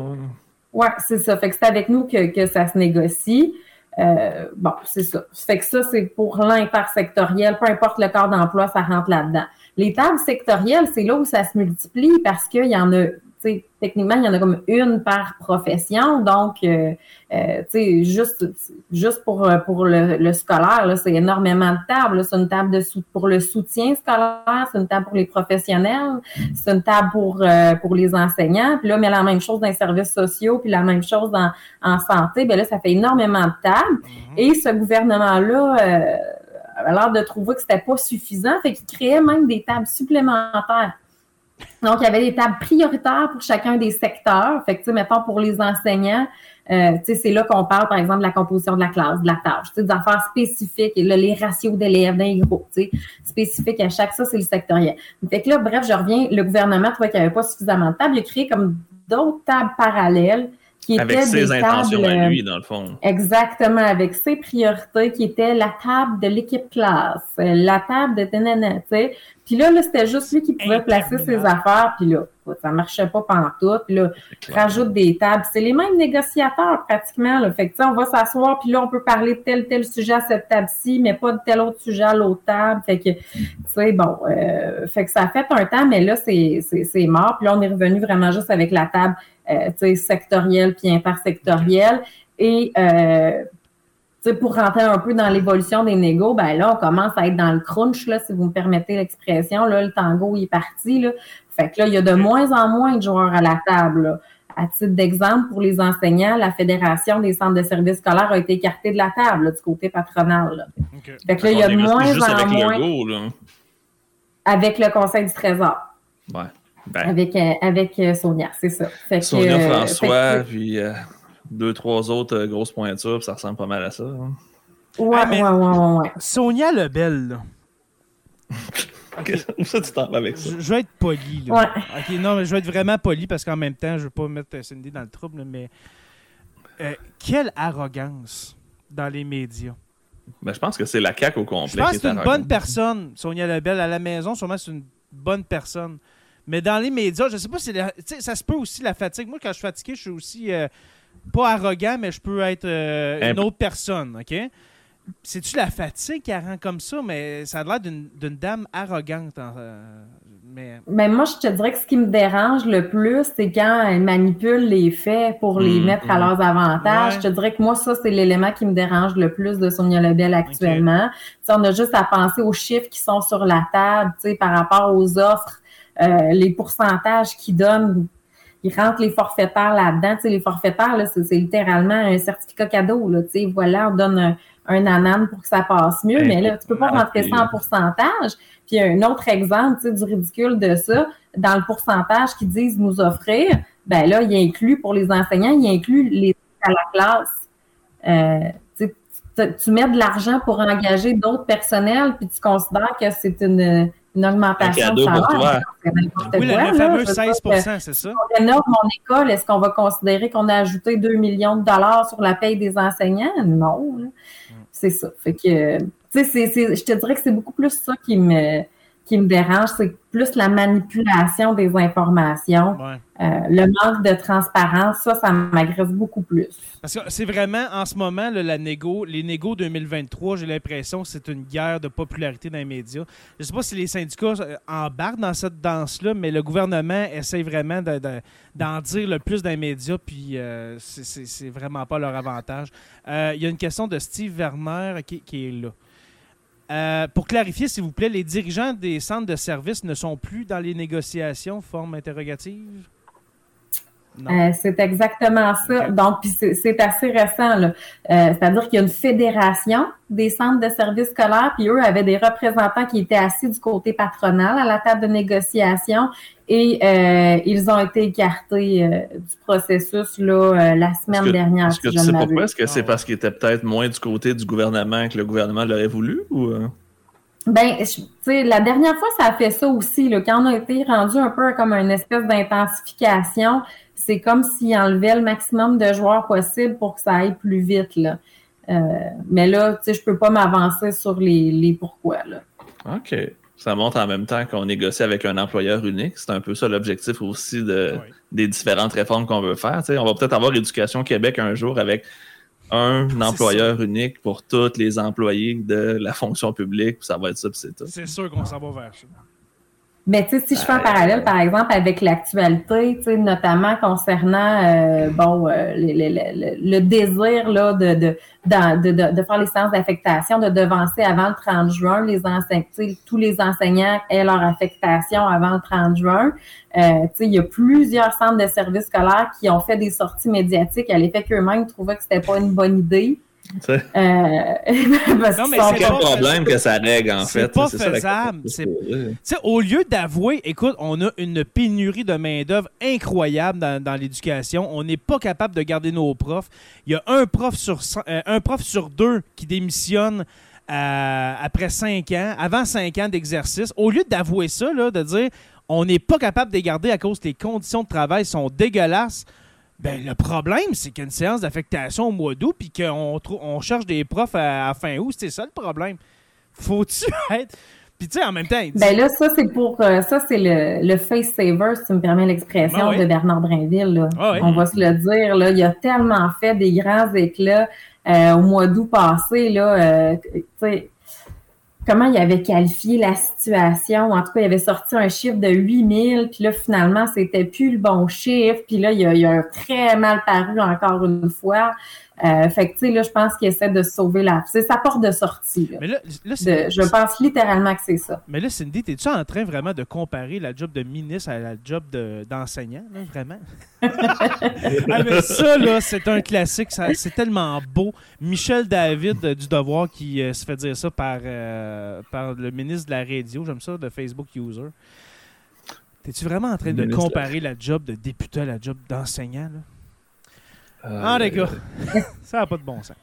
Oui, c'est ça. Fait que c'est avec nous que, que ça se négocie. Euh, bon, c'est ça. Fait que ça, c'est pour l'intersectoriel. Peu importe le corps d'emploi, ça rentre là-dedans. Les tables sectorielles, c'est là où ça se multiplie parce qu'il y en a techniquement, il y en a comme une par profession. Donc, euh, euh, juste, juste pour, euh, pour le, scolaire, c'est énormément de tables. C'est une table de pour le soutien scolaire, c'est une table pour les professionnels, c'est une table pour, pour les enseignants. Puis là, mais la même chose dans les services sociaux, puis la même chose dans, en santé. Bien là, ça fait énormément de tables. Mm-hmm. Et ce gouvernement-là a l'air de trouver que c'était pas suffisant, fait qu'il créait même des tables supplémentaires donc, il y avait des tables prioritaires pour chacun des secteurs. Fait que, tu sais, mettons, pour les enseignants, euh, tu sais, c'est là qu'on parle, par exemple, de la composition de la classe, de la tâche, tu sais, des affaires spécifiques, là, les ratios d'élèves dans les groupes, tu sais, spécifiques à chaque, ça, c'est le sectoriel. Fait que là, bref, je reviens, le gouvernement trouvait qu'il n'y avait pas suffisamment de tables. Il a créé comme d'autres tables parallèles avec ses intentions à lui, dans le fond. Exactement, avec ses priorités qui étaient la table de l'équipe classe, euh, la table de Ténéné, tu sais. Puis là, là c'était juste lui qui pouvait placer ses affaires, puis là, ça marchait pas pendant tout. Puis là, rajoute des tables. C'est les mêmes négociateurs, pratiquement. Là. Fait que, on va s'asseoir, puis là, on peut parler de tel, tel sujet à cette table-ci, mais pas de tel autre sujet à l'autre table. Fait que, tu sais, bon, euh, fait que ça a fait un temps, mais là, c'est mort. Puis là, on est revenu vraiment juste avec la table euh, sectorielle puis intersectorielle. Et euh, pour rentrer un peu dans l'évolution des négos, ben là, on commence à être dans le crunch, là, si vous me permettez l'expression. Là, le tango est parti. Là. Fait que là, il y a de moins en moins de joueurs à la table. À titre d'exemple, pour les enseignants, la Fédération des centres de services scolaires a été écartée de la table du côté patronal. Fait que là, il y a de moins en moins. avec le Conseil du Trésor. Ouais. Ben. avec, euh, avec euh, Sonia, c'est ça. Sonia, euh, François, puis deux, trois autres grosses pointures, ça ressemble pas mal à ça. Hein. Ouais, ah, ouais, ouais, ouais, Sonia Lebel, là. [LAUGHS] Où ça tu t'en vas avec ça? Je, vais être poli, là. Ok, non, mais je vais être vraiment poli parce qu'en même temps, je veux pas mettre Cindy dans le trouble, mais quelle arrogance dans les médias. Ben, je pense que c'est la CAQ au complet. Je pense que c'est une bonne personne, Sonia Lebel. À la maison, sûrement, c'est une bonne personne. Mais dans les médias, je sais pas si ça se peut aussi la fatigue. Moi, quand je suis fatigué, je suis aussi euh, pas arrogant, mais je peux être euh, une autre personne, OK? C'est-tu la fatigue qui rend comme ça? Mais ça a l'air d'une dame arrogante. Euh, mais... mais... moi, je te dirais que ce qui me dérange le plus, c'est quand elle manipule les faits pour les mm, mettre à mm. leurs avantages. Je te dirais que moi, ça, c'est l'élément qui me dérange le plus de Sonia Lebel actuellement. On a juste à penser aux chiffres qui sont sur la table par rapport aux offres euh, les pourcentages qu'ils donnent, ils rentrent les forfaitaires là-dedans. Tu sais, les forfaitaires, là, c'est, littéralement un certificat cadeau. Là, tu sais, voilà, on donne un, un anane pour que ça passe mieux, mais là, tu peux pas rentrer ça en pourcentage. Puis un autre exemple, tu sais, du ridicule de ça, dans le pourcentage qu'ils disent nous offrir, ben là, il inclut pour les enseignants, il inclut les à la classe. Euh, tu, tu mets de l'argent pour engager d'autres personnels, puis tu considères que c'est une une augmentation de salaire. Oui, le, fameux 16 c'est ça? Si on rénove mon école, est-ce qu'on va considérer qu'on a ajouté 2 millions de dollars sur la paye des enseignants? Non. Mm. C'est ça. Fait que, tu sais, je te dirais que c'est beaucoup plus ça qui me, qui me dérange, c'est plus la manipulation des informations, euh, le manque de transparence, ça, ça m'agresse beaucoup plus. Parce que c'est vraiment, en ce moment, la négo, les négos 2023, j'ai l'impression que c'est une guerre de popularité dans les médias. Je ne sais pas si les syndicats euh, embarquent dans cette danse-là, mais le gouvernement essaie vraiment d'en dire le plus dans les médias, puis euh, c'est vraiment pas leur avantage. Il y a une question de Steve Werner qui est là. Euh, pour clarifier, s'il vous plaît, les dirigeants des centres de services ne sont plus dans les négociations, forme interrogative? Euh, c'est exactement ça. Donc, c'est assez récent. Euh, c'est-à-dire qu'il y a une fédération des centres de services scolaires, puis eux avaient des représentants qui étaient assis du côté patronal à la table de négociation et euh, ils ont été écartés du processus là, la semaine dernière. Est-ce que tu sais pourquoi? Est-ce que c'est parce qu'ils étaient peut-être moins du côté du gouvernement que le gouvernement l'aurait voulu? Ou, Ben, tu sais, la dernière fois, ça a fait ça aussi. Là, quand on a été rendu un peu comme une espèce d'intensification, c'est comme s'il enlevait le maximum de joueurs possible pour que ça aille plus vite. Là. Euh, mais là, tu sais, je peux pas m'avancer sur les, les pourquoi. Là. OK. Ça montre en même temps qu'on négocie avec un employeur unique. C'est un peu ça l'objectif aussi de, des différentes réformes qu'on veut faire. Tu sais, on va peut-être avoir Éducation Québec un jour avec un employeur unique pour tous les employés de la fonction publique. Ça va être ça, puis c'est tout. C'est sûr qu'on s'en va vers ça. Mais tu sais, si je fais un parallèle, par exemple, avec l'actualité, tu sais, notamment concernant euh, bon euh, le, le- le- le désir là, de, de, de, de, de faire les séances d'affectation, de devancer avant le 30 juin, les enseignants, tous les enseignants aient leur affectation avant le 30 juin. Euh, tu sais, il y a plusieurs centres de services scolaires qui ont fait des sorties médiatiques à l'effet qu'eux-mêmes trouvaient que c'était pas une bonne idée. Euh, [LAUGHS] parce Non, qu'ils mais sont c'est pas problème que ça règle, en c'est fait. pas faisable. C'est-. Tu sais, au lieu d'avouer, écoute, on a une pénurie de main-d'œuvre incroyable dans, dans l'éducation. On n'est pas capable de garder nos profs. Il y a un prof sur, euh, un prof sur deux qui démissionne euh, après cinq ans, avant cinq ans d'exercice. Au lieu d'avouer ça, là, de dire on n'est pas capable de les garder à cause que les conditions de travail sont dégueulasses. Ben, le problème, c'est qu'il y a une séance d'affectation au mois d'août puis qu'on on cherche des profs à, à fin août. C'est ça le problème. Faut-tu [LAUGHS] être. Puis, tu sais, en même temps, dit- Ben là, ça, c'est pour euh, ça, c'est le, le face saver, si tu me permets l'expression, Ah oui. de Bernard Drinville. Là. Ah oui. On va se le dire, là, il a tellement fait des grands éclats euh, au mois d'août passé, là, euh, tu sais, comment il avait qualifié la situation. En tout cas, il avait sorti un chiffre de 8000, puis là, finalement, c'était plus le bon chiffre, puis là, il a, il a très mal paru encore une fois. Euh, fait que, tu sais, là, je pense qu'il essaie de sauver la... C'est sa porte de sortie, là. Mais là, De- je pense littéralement que c'est ça. Mais là, Cindy, es-tu en train vraiment de comparer la job de ministre à la job de- d'enseignant, là, vraiment? [LAUGHS] Ah, mais ça, là, c'est un classique. ça- C'est tellement beau. Michel David euh, du Devoir qui euh, se fait dire ça par, euh, par le ministre de la radio, j'aime ça, de Facebook User. T'es-tu vraiment en train de Ministre. comparer la job de député à la job d'enseignant, là? Euh, Ah, les gars, [LAUGHS] ça n'a pas de bon sens.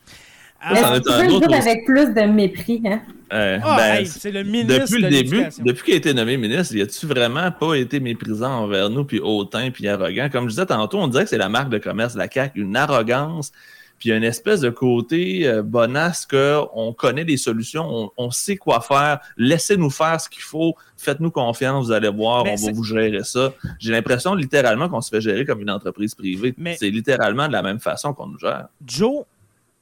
Ah, Mais ça en tu est un peux le autre dire aussi. avec plus de mépris, hein? euh, ah, ben, hey, c'est le ministre depuis de le début, depuis qu'il a été nommé ministre, il a-tu vraiment pas été méprisant envers nous, puis hautain, puis arrogant? Comme je disais tantôt, on dirait que c'est la marque de commerce la CAQ, une arrogance, puis une espèce de côté euh, bonasse qu'on connaît des solutions, on, on sait quoi faire, laissez-nous faire ce qu'il faut, faites-nous confiance, vous allez voir, Mais on va vous gérer ça. J'ai l'impression littéralement qu'on se fait gérer comme une entreprise privée. Mais- C'est littéralement de la même façon qu'on nous gère. Joe,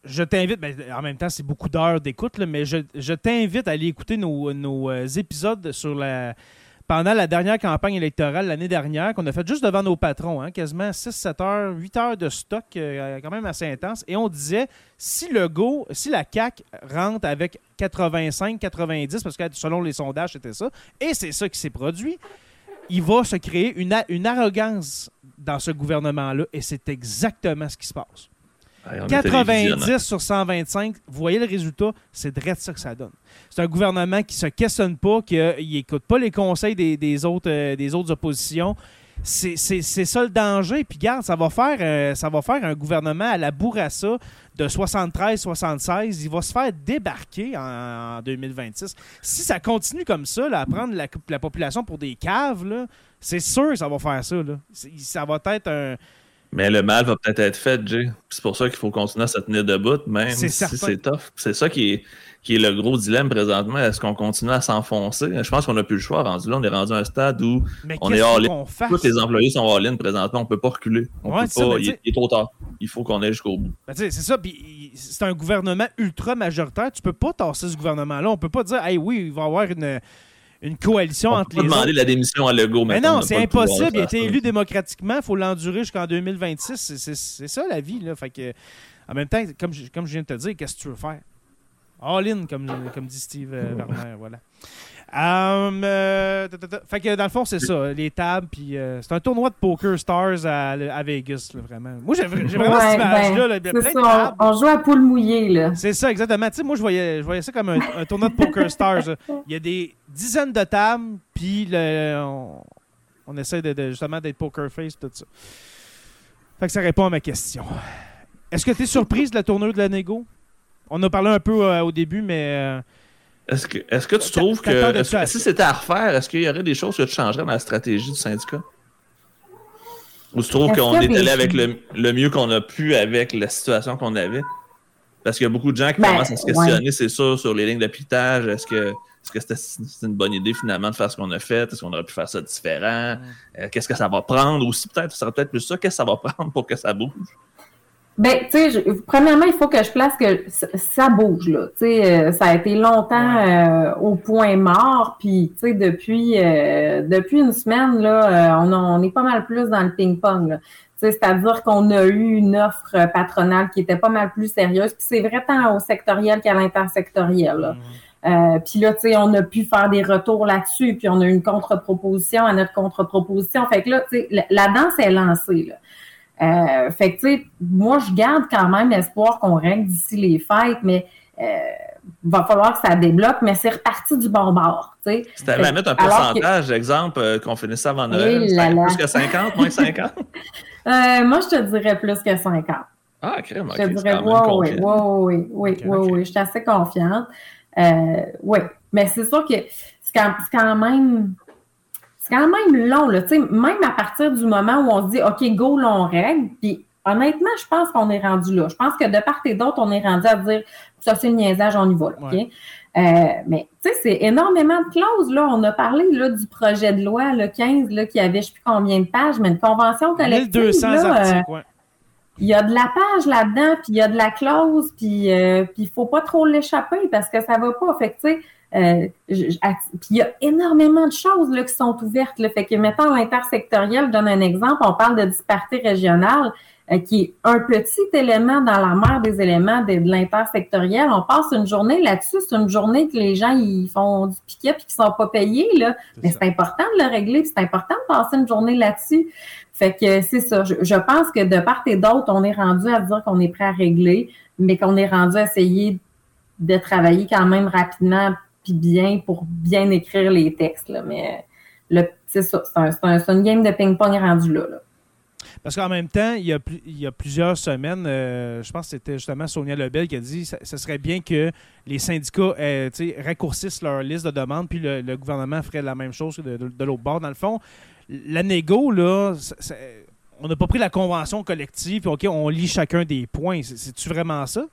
je t'invite, ben, en même temps, c'est beaucoup d'heures d'écoute, mais je, je t'invite à aller écouter nos, nos, euh, épisodes sur la, pendant la dernière campagne électorale l'année dernière, qu'on a fait juste devant nos patrons, hein, quasiment 6-7 heures, 8 heures de stock, euh, quand même assez intense. Et on disait, si le go, si la CAQ rentre avec 85-90, parce que selon les sondages, c'était ça, et c'est ça qui s'est produit, il va se créer une arrogance dans ce gouvernement-là, et c'est exactement ce qui se passe. Hey, on est télévisionnant. 90 sur 125, vous voyez le résultat, c'est direct ça que ça donne. C'est un gouvernement qui se questionne pas, qui n'écoute pas les conseils des, autres, euh, des autres oppositions. C'est ça le danger. Puis garde, ça va faire, euh, ça va faire un gouvernement à la bourrassa de 73-76. Il va se faire débarquer en, en 2026. Si ça continue comme ça, à prendre la, la population pour des caves, c'est sûr que ça va faire ça. Ça va être un, Mais le mal va peut-être être fait, Jay. C'est pour ça qu'il faut continuer à se tenir debout, même si c'est tough. C'est ça qui est, qui est le gros dilemme présentement. Est-ce qu'on continue à s'enfoncer? Je pense qu'on n'a plus le choix. Rendu là, on est rendu à un stade où mais On est tous les employés sont all-in présentement. On ne peut pas reculer. On Ouais, peut c'est ça, pas. mais il, est trop tard. Il faut qu'on aille jusqu'au bout. Ben, c'est ça, c'est un gouvernement ultra majoritaire. Tu peux pas tasser ce gouvernement-là. On peut pas dire, hey, oui, il va y avoir une, une coalition On entre peut les demander autres. la démission à Legault Mais maintenant, on non, c'est impossible. Il a été élu démocratiquement. Il faut l'endurer jusqu'en 2026. C'est- ça la vie. Là. Fait que, en même temps, comme je, comme je viens de te dire, qu'est-ce que tu veux faire? All in, comme, comme dit Steve euh, Werner. Voilà. Um, euh, fait que dans le fond, c'est ça, les tables, puis euh, c'est un tournoi de Poker Stars à, à Vegas, là, vraiment. Moi, j'ai vraiment Ouais, cette image-là, là, de tables. on, on joue à poule mouillée, là. C'est ça, exactement. Tu sais, moi, je voyais, je voyais ça comme un, un tournoi de Poker Stars. là. Il y a des dizaines de tables, puis on, on essaie de, de- justement d'être poker face, tout ça. Fait que ça répond à ma question. Est-ce que tu es surprise de la tournure de la négo? On a parlé un peu euh, au début, mais Est-ce que, est-ce que tu trouves que si c'était à refaire, est-ce qu'il y aurait des choses que tu changerais dans la stratégie du syndicat? Ou tu trouves qu'on est allé avec le, le mieux qu'on a pu avec la situation qu'on avait? Parce qu'il y a beaucoup de gens qui Ben, commencent à se questionner, c'est sûr, sur les lignes de. Est-ce que est-ce que c'était c'est une bonne idée finalement de faire ce qu'on a fait? Est-ce qu'on aurait pu faire ça différent? Euh, Qu'est-ce que ça va prendre? Aussi, peut-être, ça serait peut-être plus ça. Qu'est-ce que ça va [LAUGHS] prendre pour que ça bouge? Ben, tu sais, premièrement, il faut que je place que ça, bouge, là. Tu sais, euh, ça a été longtemps euh, au point mort, puis, tu sais, depuis, euh, depuis une semaine, là, euh, on, a- on est pas mal plus dans le ping-pong, là. Tu sais, C'est-à-dire qu'on a eu une offre patronale qui était pas mal plus sérieuse, puis c'est vrai tant au sectoriel qu'à l'intersectoriel, là. Euh, puis là, tu sais, on a pu faire des retours là-dessus, puis on a eu une contre-proposition à notre contre-proposition. Fait que là, tu sais, la, la danse est lancée, là. Euh, fait que, tu sais, moi, je garde quand même espoir qu'on règle d'ici les fêtes, mais euh, va falloir que ça débloque, mais c'est reparti du bon bord, tu avais à mettre un Alors que- pourcentage, exemple, euh, qu'on finisse ça avant Noël, là là. plus que 50, moins que 50? [LAUGHS] Euh, moi, je te dirais plus que 50. Ah, crème, ok, Je te dirais, même oui, oui, oui, oui, Ok, oui, oui, je suis assez confiante. Oui, mais c'est sûr que c'est quand, c'est quand même c'est quand même long, là. Tu sais, même à partir du moment où on se dit OK, go, là, on règle, puis honnêtement, je pense qu'on est rendu là. Je pense que de part et d'autre, on est rendu à dire ça, c'est le niaisage, on y va, là, OK? Ouais. Euh, mais tu sais, c'est énormément de clauses. Là. On a parlé là, du projet de loi le 15 là, qui avait je ne sais plus combien de pages, mais une convention collective. 1200 là, euh, il y a de la page là-dedans, puis il y a de la clause, puis euh, puis il faut pas trop l'échapper parce que ça va pas. Fait que, tu sais, euh, je- je- att- puis il y a énormément de choses là, qui sont ouvertes. Là. Fait que, mettons, l'intersectoriel, je donne un exemple, on parle de disparité régionale, euh, qui est un petit élément dans la mer des éléments de, de l'intersectoriel. On passe une journée là-dessus, c'est une journée que les gens ils font du piquet puis qui sont pas payés. Là. Mais c'est important de le régler, c'est important de passer une journée là-dessus. Fait que c'est ça. Je, je pense que de part et d'autre, on est rendu à dire qu'on est prêt à régler, mais qu'on est rendu à essayer de travailler quand même rapidement puis bien pour bien écrire les textes. Là. Mais c'est ça. C'est, un- un- une game de ping-pong rendu là. Parce qu'en même temps, il y a, il y a plusieurs semaines, euh, je pense que c'était justement Sonia Lebel qui a dit que ce serait bien que les syndicats euh, raccourcissent leur liste de demandes, puis le, gouvernement ferait la même chose de, l'autre bord. Dans le fond, la négo, là, on n'a pas pris la convention collective, puis OK, on lit chacun des points. C'est- C'est-tu vraiment ça?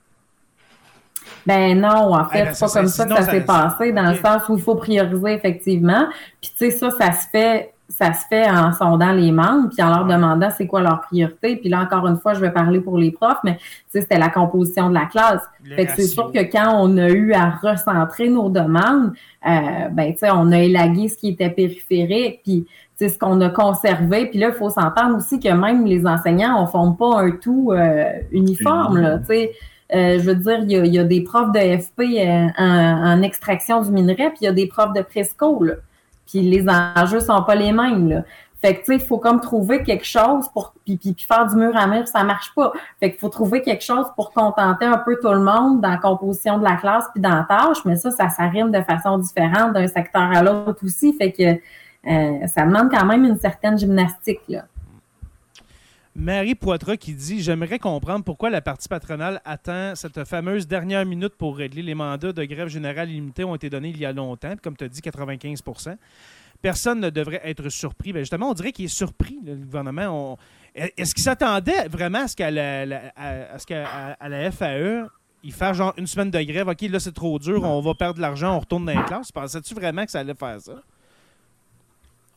Ben non, en fait, Eh ben, c'est pas comme ça, que ça ça- s'est passé, dans le sens où il faut prioriser effectivement. Puis tu sais, ça, ça se fait, ça se fait en sondant les membres, puis en leur demandant c'est quoi leur priorité. Puis là, encore une fois, je vais parler pour les profs, mais tu sais, c'était la composition de la classe. Les Fait que c'est sûr que quand on a eu à recentrer nos demandes, euh, ben tu sais, on a élagué ce qui était périphérique, puis tu sais, ce qu'on a conservé. Puis là, il faut s'entendre aussi que même les enseignants, on forme pas un tout euh, uniforme, là, tu sais. Euh, je veux dire, il y, a, il y a des profs de FP euh, en, en extraction du minerai, puis il y a des profs de presco, là. Puis les enjeux sont pas les mêmes, là. Fait que, tu sais, il faut comme trouver quelque chose pour, puis, puis, puis faire du mur à mur, ça marche pas. Fait qu'il faut trouver quelque chose pour contenter un peu tout le monde dans la composition de la classe puis dans la tâche, mais ça, ça s'arrime de façon différente d'un secteur à l'autre aussi. Fait que euh, ça demande quand même une certaine gymnastique, là. Marie Poitras qui dit J'aimerais comprendre pourquoi la partie patronale attend cette fameuse dernière minute pour régler les mandats de grève générale illimitée ont été donnés il y a longtemps, comme tu as dit, 95% Personne ne devrait être surpris. Ben justement, on dirait qu'il est surpris, le gouvernement. On- Est-ce qu'il s'attendait vraiment à ce qu'à la, à- à ce qu'à- à- à la FAE, il fasse genre une semaine de grève? OK, là, c'est trop dur, on va perdre de l'argent, on retourne dans les classes Pensais-tu vraiment que ça allait faire ça?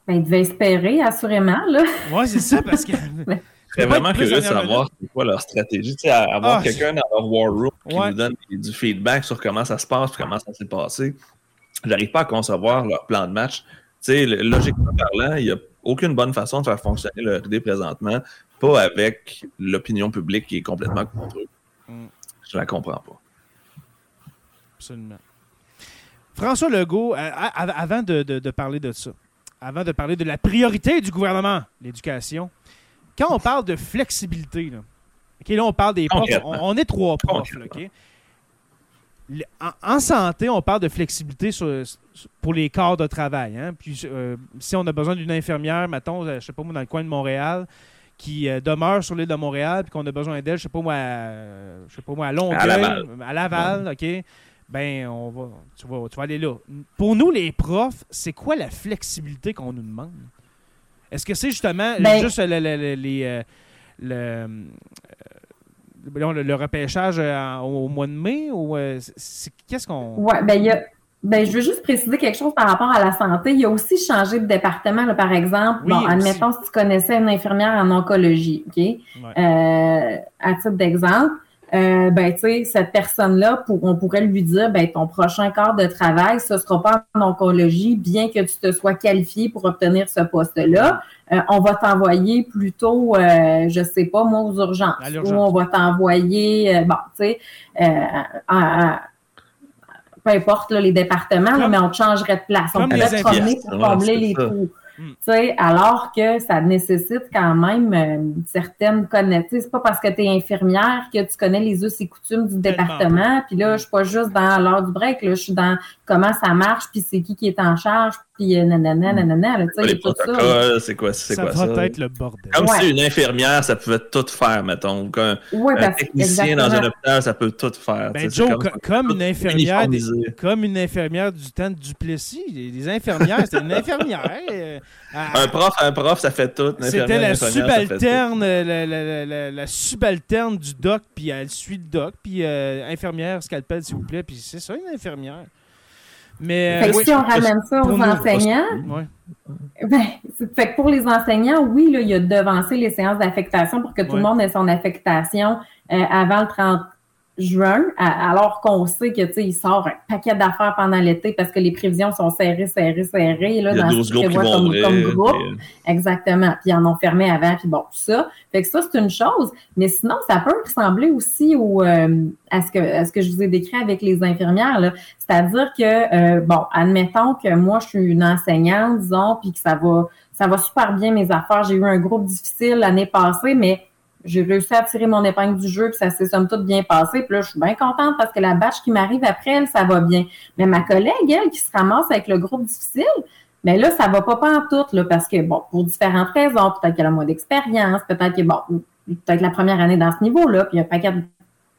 Ben, il devait espérer, assurément, là. Ouais, c'est ça, parce que. [LAUGHS] Je serais vraiment curieux de savoir c'est quoi leur stratégie. Tu sais, avoir Ah, quelqu'un dans leur war room qui Ouais. nous donne du feedback sur comment ça se passe et comment ça s'est passé. J'arrive pas à concevoir leur plan de match. Tu sais, le- logiquement parlant, il n'y a aucune bonne façon de faire fonctionner leur idée présentement, pas avec l'opinion publique qui est complètement contre eux. Mm. Je la comprends pas. Absolument. François Legault, euh, avant de, de- de parler de ça, avant de parler de la priorité du gouvernement, l'éducation, quand on parle de flexibilité, là, là, on parle des profs, on, est trois profs, là? Le- En, en santé, on parle de flexibilité sur- sur- pour les corps de travail. hein? Puis, euh, si on a besoin d'une infirmière, mettons, euh, je sais pas moi, dans le coin de Montréal, qui euh, demeure sur l'île de Montréal, puis qu'on a besoin d'elle, je sais pas moi, à, je sais pas moi, à Longueuil, À Laval. à Laval, OK? Ben, on va, tu, vas, tu vas aller là. Pour nous, les profs, c'est quoi la flexibilité qu'on nous demande? Est-ce que c'est justement Ben- juste le- le- le- les, le, le, le repêchage au, mois de mai ou euh, qu'est-ce qu'on. Ouais, ben, il y a, ben, je veux juste préciser quelque chose par rapport à la santé. Il y a aussi changé de département, là, par exemple. Oui, bon, aussi. admettons si tu connaissais une infirmière en oncologie, OK? Euh, à titre d'exemple, euh, ben, tu sais, cette personne-là, pour, on pourrait lui dire, ben, ton prochain quart de travail, ce sera pas en oncologie, bien que tu te sois qualifié pour obtenir ce poste-là. Euh, on va t'envoyer plutôt, euh, je sais pas, moi, aux urgences. Ou on va t'envoyer, euh, bon, tu sais, euh, à- à- peu importe là, les départements, là, mais on te changerait de place. On pourrait te promener pour combler les trous. Mm. Tu sais, alors que ça nécessite quand même euh, une certaine connaissance. C'est pas parce que tu es infirmière que tu connais les us et coutumes du Tellement département. Puis là, je suis pas juste dans l'heure du break, là, je suis dans comment ça marche, puis c'est qui qui est en charge, puis euh, nanana, nanana. là, Les a tout ça. là. protocoles, c'est quoi, c'est Ça quoi va ça? être le bordel. Comme Ouais. si une infirmière, ça pouvait tout faire, mettons. Un parce technicien dans un hôpital, ça peut tout faire. Ben, Joe, comme, une infirmière, des- comme une infirmière du temps de Duplessis, les, les infirmières, c'était une infirmière. [LAUGHS] euh, à- Un prof, un prof, ça fait tout. Une C'était la ça subalterne, la, la- la- la- la subalterne du doc, puis elle suit le doc, puis euh, infirmière, scalpel, s'il vous plaît, puis c'est ça, une infirmière. Mais Fait euh, que oui, si on ramène ça aux enseignants. Ben, fait que pour les enseignants, oui, là, il y a devancé les séances d'affectation pour que tout le monde ait son affectation euh, avant le 30 juin, alors qu'on sait que tu sais, il sort un paquet d'affaires pendant l'été parce que les prévisions sont serrées, serrées, serrées. Là, Il y a dans 12 ce groupes qui prévoit vont comme, comme groupe. euh, Exactement. Puis ils en ont fermé avant, puis bon, tout ça. Fait que ça, c'est une chose. Mais sinon, ça peut ressembler aussi au, euh, à, ce que, à ce que je vous ai décrit avec les infirmières. là. C'est-à-dire que, euh, bon, admettons que moi, je suis une enseignante, disons, puis que ça va, ça va super bien mes affaires. J'ai eu un groupe difficile l'année passée, mais j'ai réussi à tirer mon épingle du jeu, puis ça s'est somme toute bien passé. Puis là, je suis bien contente parce que la batch qui m'arrive après, elle, ça va bien. Mais ma collègue, elle, qui se ramasse avec le groupe difficile, mais là, ça va pas pas en tout, là, parce que, bon, pour différentes raisons, peut-être qu'elle a moins d'expérience, peut-être que, bon, peut-être la première année dans ce niveau-là, puis il y a un paquet de-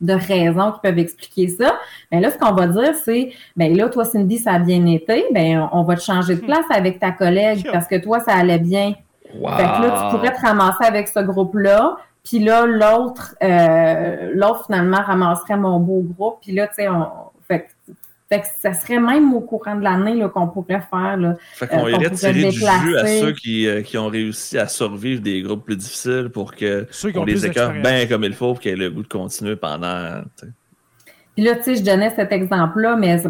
de raisons qui peuvent expliquer ça. Mais là, ce qu'on va dire, c'est, ben là, toi, Cindy, ça a bien été, ben on va te changer de place avec ta collègue parce que toi, ça allait bien. Wow. Fait que là, tu pourrais te ramasser avec ce groupe-là. Puis là, l'autre, euh, l'autre finalement ramasserait mon beau groupe. Puis là, tu sais, on. Fait que, fait que ça serait même au courant de l'année là, qu'on pourrait faire. Là. Fait qu'on euh, irait tirer du jus à ceux qui, euh, qui ont réussi à survivre des groupes plus difficiles pour que Ceux qui ont on plus les écœure bien comme il faut pour qu'ils aient le goût de continuer pendant. tu sais. Puis là, tu sais, je donnais cet exemple-là, mais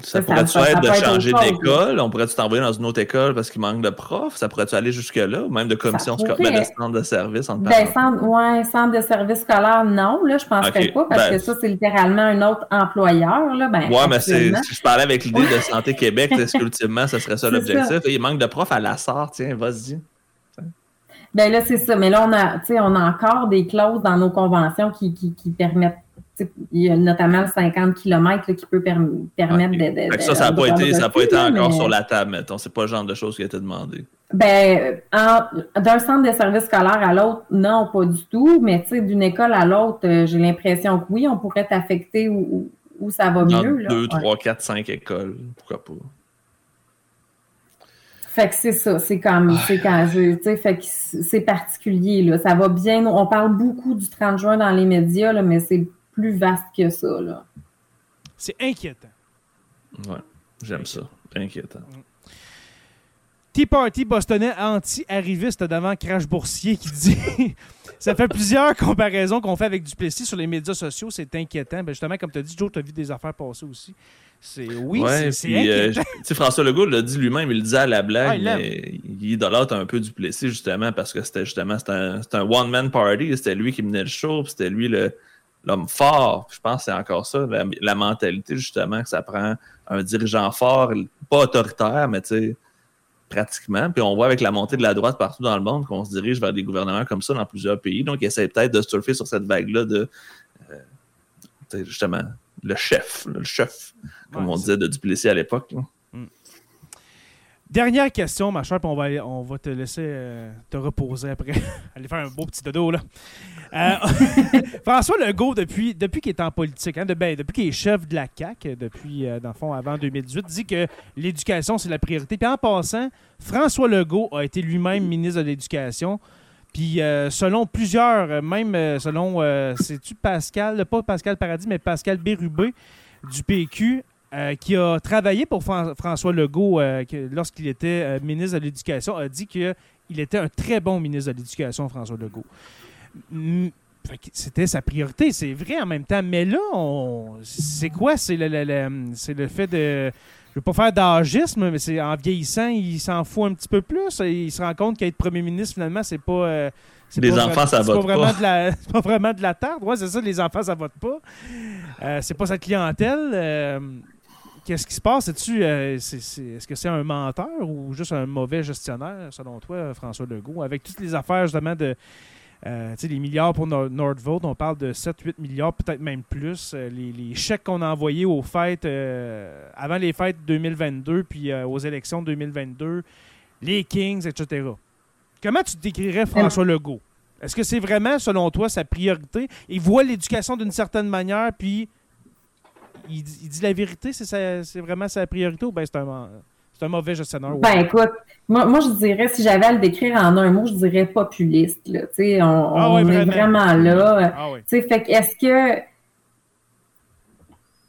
Ça, Ça, pourrait-tu être de changer d'école? On pourrait-tu t'envoyer dans une autre école parce qu'il manque de profs? Ça pourrait-tu aller jusque-là? Ou même de commission scolaire, ben, de centre de service entre ben, centre, ouais, centre de service scolaire, non, là, je penserais Ok, pas, parce ben- que ça, c'est littéralement un autre employeur. Là, ben, Ouais, mais si je parlais avec l'idée de Santé [LAUGHS] Québec, est-ce qu'ultimement, ça serait ça l'objectif? Il manque de profs à la SAR, tiens, vas-y. Ben là, c'est ça. Mais là, on a, tu sais, on a encore des clauses dans nos conventions qui, qui, qui permettent, il y a notamment le 50 km là, qui peut perm- permettre Ok. de, de- Fait que ça, ça n'a pas, été, ça a pas de- été encore mais- sur la table, mettons. C'est pas le genre de choses qui a été demandé. Ben, en- d'un centre de service scolaire à l'autre, non, pas du tout. Mais tu sais, d'une école à l'autre, euh, j'ai l'impression que oui, on pourrait t'affecter où, où- ça va Dans mieux. là. deux, Ouais. trois, quatre, cinq écoles. Pourquoi pas? Fait que c'est ça, c'est comme, c'est quand je, tu sais, fait que c'est particulier, là. Ça va bien. On parle beaucoup du 30 juin dans les médias, là, mais c'est plus vaste que ça, là. C'est inquiétant. Ouais, j'aime ça. Inquiétant. Tea Party bostonnais anti-arriviste devant Crash Boursier qui dit [LAUGHS] Ça fait plusieurs comparaisons qu'on fait avec Duplessis sur les médias sociaux, c'est inquiétant. Ben justement, comme tu as dit, Joe, tu as vu des affaires passer aussi. C'est oui, ouais, c'est- euh, [LAUGHS] François Legault l'a dit lui-même, il le disait à la Ah, blague, il l'aime. mais il idolâtre un peu du Plessis, justement, parce que c'était justement c'était un, un one-man party, c'était lui qui menait le show, puis c'était lui le- l'homme fort. Je pense que c'est encore ça, la, la mentalité, justement, que ça prend un dirigeant fort, pas autoritaire, mais tu sais, pratiquement. Puis on voit avec la montée de la droite partout dans le monde qu'on se dirige vers des gouvernements comme ça dans plusieurs pays. Donc, il essaie peut-être de surfer sur cette vague-là de, euh, justement, le chef, le chef, comme Ouais, on disait de Duplessis à l'époque. Dernière question, ma chère, puis on va, aller- on va te laisser euh, te reposer après. [LAUGHS] Aller faire un beau petit dodo, là. Euh, [LAUGHS] François Legault, depuis, depuis qu'il est en politique, hein, ben, depuis qu'il est chef de la CAQ, depuis, euh, dans le fond, avant 2018, dit que l'éducation, c'est la priorité. Puis en passant, François Legault a été lui-même ministre de l'Éducation. Puis selon plusieurs, même selon, c'est-tu Pascal, pas Pascal Paradis, mais Pascal Bérubé du PQ, euh, qui a travaillé pour Fran- François Legault euh, lorsqu'il était euh, ministre de l'Éducation, a dit qu'il était un très bon ministre de l'Éducation, François Legault. Mm, C'était sa priorité, c'est vrai en même temps. Mais là, on- c'est quoi? C'est le, le- le- le fait de... Je veux pas faire d'âgisme, mais c'est en vieillissant, il s'en fout un petit peu plus. Il se rend compte qu'être premier ministre, finalement, c'est pas. Les pas enfants, ça vote pas. Vraiment pas. de la, [LAUGHS] c'est pas vraiment de la tarte. Ouais, c'est ça, les enfants, ça vote pas. C'est pas sa clientèle. Euh, Qu'est-ce qui se passe? Est-ce est, que c'est un menteur ou juste un mauvais gestionnaire, selon toi, François Legault? Avec toutes les affaires, justement, de. euh, les milliards pour Nord- Nordvolt, on parle de 7-8 milliards, peut-être même plus. Euh, les, les chèques qu'on a envoyés aux fêtes, euh, avant les fêtes 2022, puis euh, aux élections 2022, les Kings, etc. Comment tu décrirais François Legault? Est-ce que c'est vraiment, selon toi, sa priorité? Il voit l'éducation d'une certaine manière, puis il, dit- il dit la vérité, c'est vraiment sa priorité ou bien c'est un, mauvais gestionnaire? Ben écoute, moi, moi je dirais, si j'avais à le décrire en un mot, je dirais populiste. Là. On Ah ouais, on est vraiment. vraiment là. Ah oui. Fait que est-ce que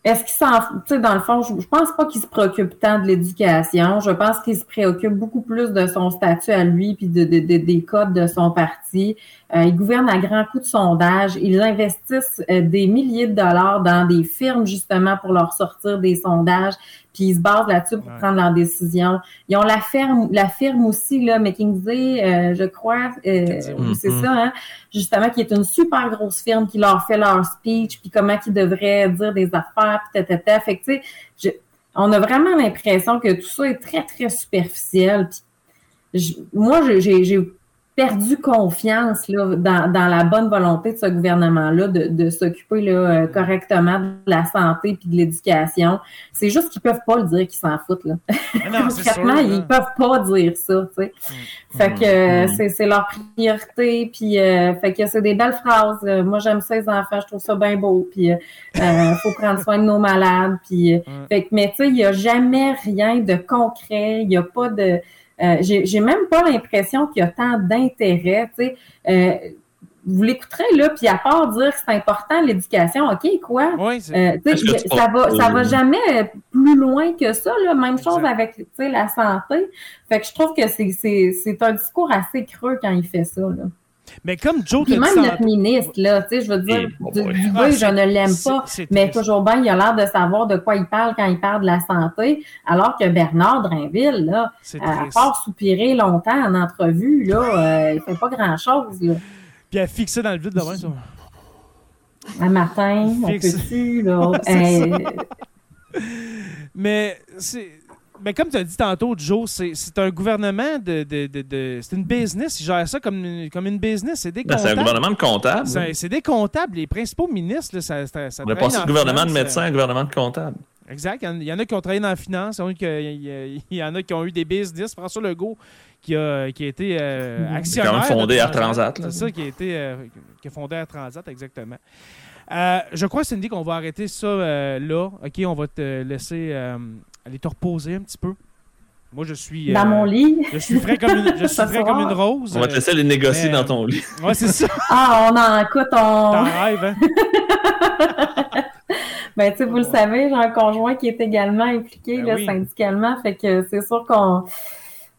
est-ce qu'il s'en tu sais, dans le fond, je, je pense pas qu'il se préoccupe tant de l'éducation. Je pense qu'il se préoccupe beaucoup plus de son statut à lui puis de, de- de- des codes de son parti. Euh, il gouverne à grands coups de sondage. Ils investissent euh, des milliers de dollars dans des firmes justement pour leur sortir des sondages. Puis ils se basent là-dessus pour Ouais. prendre leurs décisions. Ils ont la ferme, la firme aussi là, McKinsey, euh, je crois, euh, c'est Mhm. ça, hein, justement, qui est une super grosse firme qui leur fait leur speech, puis comment ils devraient dire des affaires, puis tata. Fait que, tu sais, je- on a vraiment l'impression que tout ça est très, très superficiel. Puis je- moi, j'ai- j'ai j'ai perdu confiance là, dans, dans la bonne volonté de ce gouvernement-là de, de s'occuper là, euh, correctement de la santé puis de l'éducation. C'est juste qu'ils peuvent pas le dire qu'ils s'en foutent. Là. Non, c'est sûr. Concrètement, ils peuvent pas dire ça, tu sais. Fait que euh, c'est- c'est leur priorité, puis euh, fait que c'est des belles phrases. Euh, moi, j'aime ça les enfants, je trouve ça bien beau, puis euh, faut prendre soin de nos malades, puis euh, Ouais. fait que mais tu sais, il y a jamais rien de concret, il y a pas de euh, j'ai j'ai même pas l'impression qu'il y a tant d'intérêt, tu sais. Euh, vous l'écouterez là, puis à part dire que c'est important l'éducation, ok quoi, Oui, c'est- euh, ça va, ça va jamais plus loin que ça. Là. Même chose avec tu sais, la santé. Fait que je trouve que c'est, c'est, c'est un discours assez creux quand il fait ça. Là. Mais comme Joe Puis même notre ministre, là, tu sais, je veux dire, bon, du, Ah, je ne l'aime pas. Mais toujours bien, il a l'air de savoir de quoi il parle quand il parle de la santé, alors que Bernard Drinville, là, C'est à part soupirer longtemps en entrevue, là, euh, il fait pas grand-chose. Là. Puis à fixer dans le vide demain, ça. Un matin, on peut-tu, là? [LAUGHS] C'est euh, Mais c'est. Mais comme tu as dit tantôt, Joe, c'est un gouvernement de. de, de, de- c'est une business. Ils gèrent ça comme une, comme une business. C'est des Ben, c'est un gouvernement de comptables. C'est des comptables. Les principaux ministres, là, ça, ça, ça On a passé du gouvernement de médecins à un gouvernement de comptables. euh, Exact. Il y en- a qui ont travaillé dans la finance. Il y en a qui, a ont eu des business. François Legault, qui a, qui a été euh, actionnaire. Quand même fondé Air Transat. C'est ça, qui a, été, euh, qui a fondé Air Transat, exactement. Euh, je crois, Cindy, qu'on va arrêter ça là. OK, on va te laisser aller te reposer un petit peu. Moi, je suis. dans euh, mon lit. Je suis frais comme une, je [LAUGHS] suis frais comme une rose. On va te laisser les négocier mais- dans ton lit. Euh, ouais, c'est ça. [LAUGHS] Ah, on en écoute, T'en on. rêves, hein? [LAUGHS] Ben, tu sais, vous le savez, j'ai un conjoint qui est également impliqué Ben là, oui. syndicalement. Fait que c'est sûr qu'on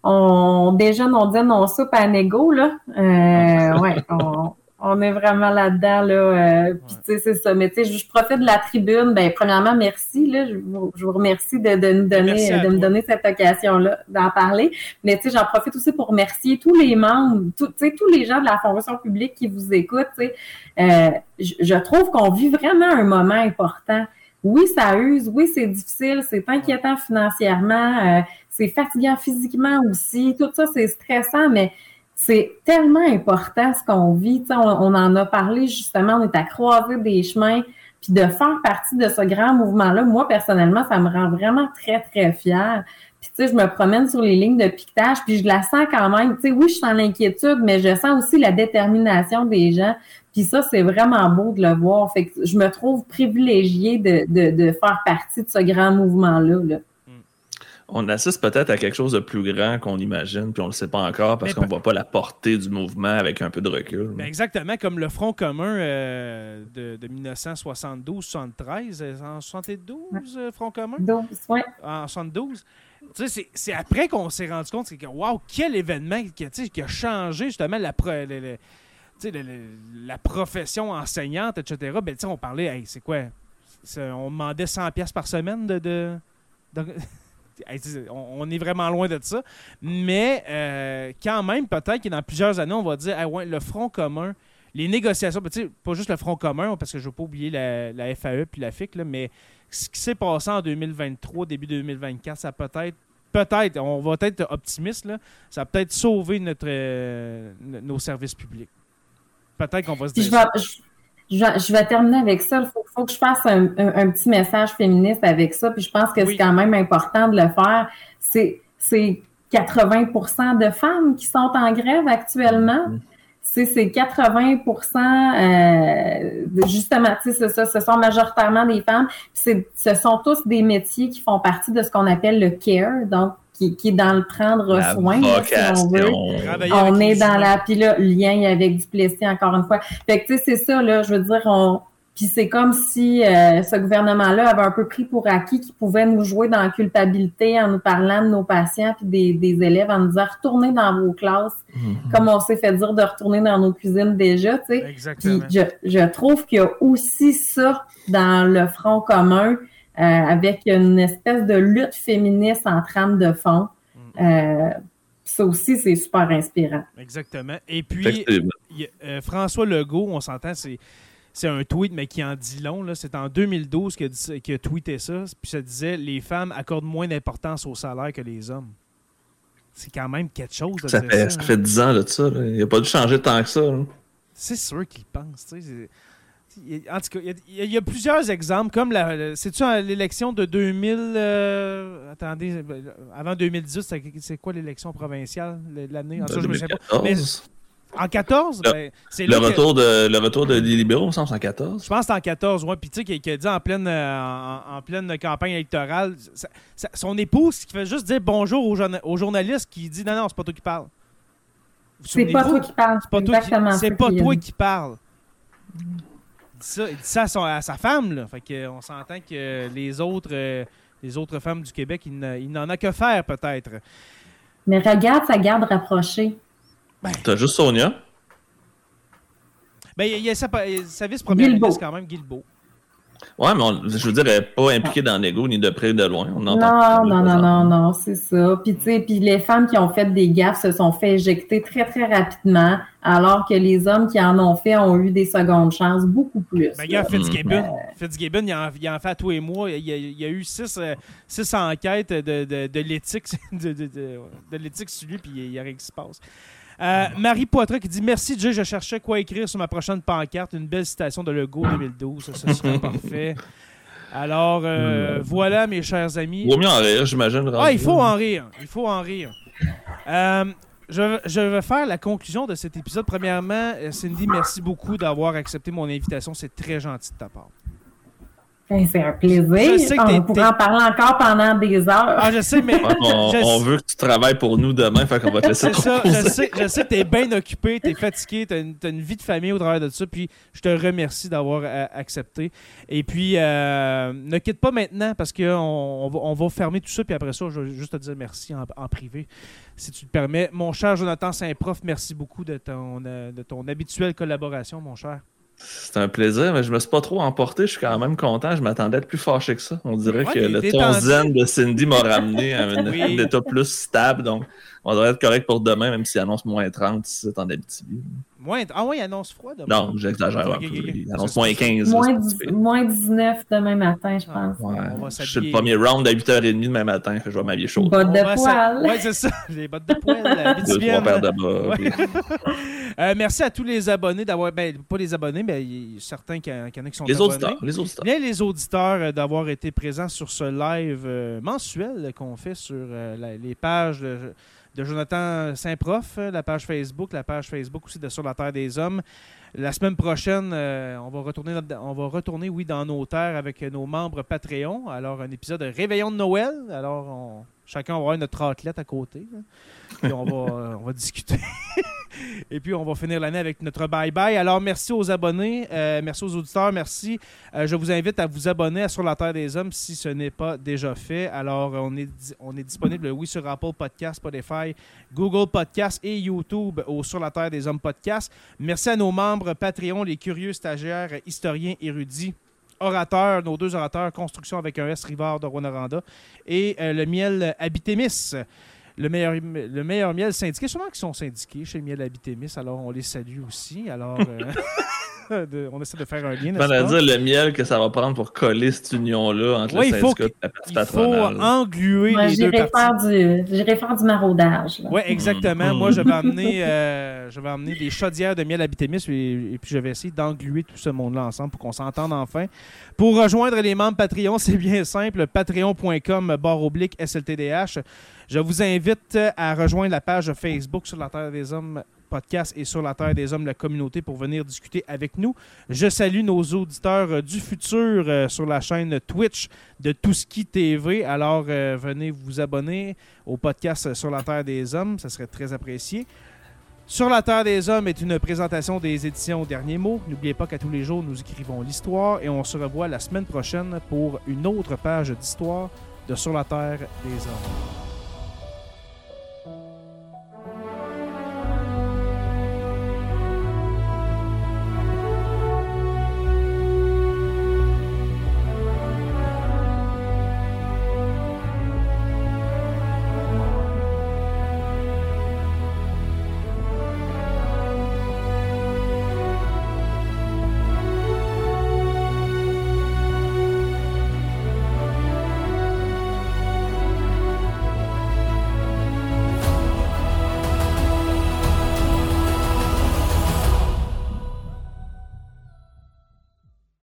on déjeune, on dîne, on soupe à négo, là. Euh, ouais, on, on est vraiment là-dedans, là. euh, Puis, tu sais, c'est ça. Mais, tu sais, je, profite de la tribune. Ben, premièrement, merci, là. Je vous, je vous remercie de, de nous donner, de me toi. donner cette occasion-là d'en parler. Mais, tu sais, j'en profite aussi pour remercier tous les membres, tu sais, tous les gens de la fonction publique qui vous écoutent, tu sais. Euh, je, je trouve qu'on vit vraiment un moment important. Oui, ça use, oui, c'est difficile, c'est inquiétant financièrement, euh, c'est fatigant physiquement aussi, tout ça, c'est stressant, mais c'est tellement important ce qu'on vit. On, on en a parlé justement, on est à croiser des chemins, puis de faire partie de ce grand mouvement-là, moi, personnellement, ça me rend vraiment très, très fière. Puis, tu sais, je me promène sur les lignes de piquetage, puis je la sens quand même. Tu sais, oui, je sens l'inquiétude, mais je sens aussi la détermination des gens. Puis ça, c'est vraiment beau de le voir. Fait que je me trouve privilégiée de, de, de faire partie de ce grand mouvement-là. Là. On assiste peut-être à quelque chose de plus grand qu'on imagine, puis on ne le sait pas encore parce qu'on ne voit pas la portée du mouvement avec un peu de recul. Ben, exactement comme le Front commun euh, de, de 1972-73. euh, En 72, euh, Front commun? Ouais. En 72. Tu sais, c'est- après qu'on s'est rendu compte c'est que, wow, quel événement qui, a- qui changé justement la, pro- le- le- tu sais, le- le- la profession enseignante, etc. Ben, tu sais, on parlait, hey, c'est quoi? On demandait 100 pièces par semaine de... de- on, on est vraiment loin de ça. Mais euh, quand même, peut-être que dans plusieurs années, on va dire ouais, le Front commun, les négociations, ben, pas juste le Front commun, parce que je ne veux pas oublier la, la FAE puis la FIC, là, mais ce qui s'est passé en 2023, début 2024, ça peut être, peut-être, on va être optimiste, là, ça a peut-être sauvé notre, euh, nos services publics. Peut-être qu'on va se dire je ça. vais, je, je vais, je vais terminer avec ça. Il faut, faut que je fasse un, un- un petit message féministe avec ça. Puis je pense que Oui. c'est quand même important de le faire. C'est c'est 80% de femmes qui sont en grève actuellement. Mhm. C'est c'est 80 euh, justement, tu sais, c'est ça, ce sont majoritairement des femmes. C'est- ce sont tous des métiers qui font partie de ce qu'on appelle le care, donc qui, qui est dans le prendre La soin, là, si on veut on est dans la puis là lien avec du Plessis encore une fois. Fait que tu sais c'est ça là, je veux dire on puis c'est comme si euh, ce gouvernement-là avait un peu pris pour acquis qu'il pouvait nous jouer dans la culpabilité en nous parlant de nos patients puis des, des élèves en nous disant retournez dans vos classes Mhm. comme on s'est fait dire de retourner dans nos cuisines déjà, tu sais. Puis Exactement. je, je trouve qu'il y a aussi ça dans le front commun euh, avec une espèce de lutte féministe en trame de fond. Mm. Euh, ça aussi, c'est super inspirant. Exactement. Et puis, euh, François Legault, on s'entend, c'est. C'est un tweet, mais qui en dit long. là. C'est en 2012 qu'il a, qu'il tweeté ça. Puis ça disait Les femmes accordent moins d'importance au salaire que les hommes. C'est quand même quelque chose de Ça fait, ça, ça hein. fait 10 ans là, de ça. là. Il n'a pas dû changer tant que ça. C'est sûr qu'ils pensent. tu En tout cas, il y a- y, y plusieurs exemples, comme la. la- C'est-tu l'élection de 2000. euh, attendez, euh, avant 2018, c'est quoi l'élection provinciale l'année? En tout cas, je me souviens pas. 2014. En 14, Le- ben, c'est Le là que- retour, de, le retour de, des libéraux, me semble, c'est en 14. Je pense que c'est en 14, ouais. Puis tu sais, qui, qui a dit en pleine, euh, en, en pleine campagne électorale, ça- ça- son épouse qui fait juste dire bonjour aux, aux journalistes qui dit non, non, c'est pas toi qui parle. C'est pas toi qui parles. C'est pas toi qu'il qui parle. Il dit ça, il dit ça à, son- à sa femme, là. Fait que, on s'entend que les autres, euh, les autres femmes du Québec, il n'en a que faire, peut-être. Mais regarde sa garde rapprochée. T'as juste Sonia? Ben, il y a sa, sa vice-première ministre, quand même, Guilbeault. Ouais, mais on- je veux dire, elle n'est pas impliquée dans l'ego ni de près ni de loin. On entend Non, non, non, non, non, c'est ça. Puis, tu sais, puis les femmes qui ont fait des gaffes se sont fait éjecter très, très rapidement, alors que les hommes qui en ont fait ont eu des secondes chances beaucoup plus. Ben, là. Fitzgibbon, Mm. Fitzgibbon, il en, il en fait à tous les mois. Il y a, il y a eu six, euh, six enquêtes de, de, de l'éthique [LAUGHS] de, de, de, de l'éthique sur lui, puis il n'y a rien qui se passe. Euh, Marie Poitras qui dit Merci, Jay, je cherchais quoi écrire sur ma prochaine pancarte. Une belle citation de Legault 2012. Ça, serait [LAUGHS] parfait. Alors, euh, voilà, mes chers amis. Vaut mieux en rire, j'imagine. Ah, il faut en rire. Il faut en rire. Euh, je, je vais faire la conclusion de cet épisode. Premièrement, Cindy, merci beaucoup d'avoir accepté mon invitation. C'est très gentil de ta part. Ben, c'est un plaisir. Je sais que t'es- On pourrait t'es- en parler encore pendant des heures. Ah, je sais, mais. [LAUGHS] On, je, on veut que tu travailles pour nous demain, fait qu'on va te laisser C'est ça, te je sais, je sais que t'es bien occupé, t'es fatigué, t'as une, t'as une vie de famille au travers de ça, puis je te remercie d'avoir euh, accepté. Et puis, euh, ne quitte pas maintenant parce qu'on on va, on va fermer tout ça, puis après ça, je vais juste te dire merci en, en privé, si tu le permets. Mon cher Jonathan Saint-Prof, merci beaucoup de ton, euh, de ton habituelle collaboration, mon cher. C'est un plaisir, mais je me suis pas trop emporté. Je suis quand même content. Je m'attendais à être plus fâché que ça. On dirait Ouais, que le détendu. ton zen de Cindy m'a ramené à [LAUGHS] un, Oui. un état plus stable. Donc, on devrait être correct pour demain, même s'il annonce moins 30 si c'est en Abitibi. Moins, ah oui, annonce froide. Non, j'exagère un peu. Il annonce moins c'est- 15. Moins, là, c'est dix- pas si pire. moins 19 demain matin, je Ah, pense. Ouais. On va Je suis le premier round à 8h30 demain matin. Je vais m'habiller chaud. Bottes de poil. Ouais, c'est ça. [LAUGHS] Les bottes de poil, Deux, trois paires de bas. Ouais. puis- [LAUGHS] Euh, merci à tous les abonnés d'avoir. Ben, pas les abonnés, mais il y a certains qui, qu'il y en a qui sont Les abonnés. auditeurs. Les auditeurs. Bien, les auditeurs euh, d'avoir été présents sur ce live euh, mensuel qu'on fait sur euh, la- les pages de, de Jonathan Saint-Prof, euh, la page Facebook, la page Facebook aussi de Sur la Terre des Hommes. La semaine prochaine, euh, on va retourner, oui, dans nos terres avec nos membres Patreon. Alors, un épisode de Réveillon de Noël. Alors, on, Chacun va avoir notre athlète à côté. Puis on va, euh, discuter. [LAUGHS] Et puis, on va finir l'année avec notre bye-bye. Alors, merci aux abonnés, euh, merci aux auditeurs, merci. Euh, je vous invite à vous abonner à Sur la Terre des Hommes si ce n'est pas déjà fait. Alors, on est, di- on est disponible, oui, sur Apple Podcast, Spotify, Google Podcast et YouTube au Sur la Terre des Hommes Podcast. Merci à nos membres Patreon, les curieux stagiaires, historiens, érudits orateurs, nos deux orateurs, Construction avec un S, Rivard de Rwanda, et euh, le miel Habitémis, le meilleur, le meilleur miel syndiqué. Sûrement qu'ils sont syndiqués chez le miel Habitémis, alors on les salue aussi. Alors, euh, [LAUGHS] [LAUGHS] de- on essaie de faire un lien. Vais pas? dire le miel que ça va prendre pour coller cette union-là entre Oui, le il faut syndicat et la partie Il faut patronale. engluer Moi, les deux j'irai parties. faire, du, j'irai faire du maraudage. Oui, exactement. Mm. Moi, je vais [LAUGHS] amener, euh, je vais amener des chaudières de miel habitémis et, et puis je vais essayer d'engluer tout ce monde-là ensemble pour qu'on s'entende enfin. Pour rejoindre les membres Patreon, [LAUGHS] c'est bien simple. Patreon.com barre oblique SLTDH. Je vous invite à rejoindre la page Facebook sur la Terre des Hommes podcast et sur la Terre des Hommes, la communauté, pour venir discuter avec nous. Je salue nos auditeurs euh, du futur euh, sur la chaîne Twitch de Touski TV. Alors, euh, venez vous abonner au podcast Sur la Terre des Hommes. Ça serait très apprécié. Sur la Terre des Hommes est une présentation des éditions Dernier Mot. N'oubliez pas qu'à tous les jours, nous écrivons l'histoire et on se revoit la semaine prochaine pour une autre page d'histoire de Sur la Terre des Hommes.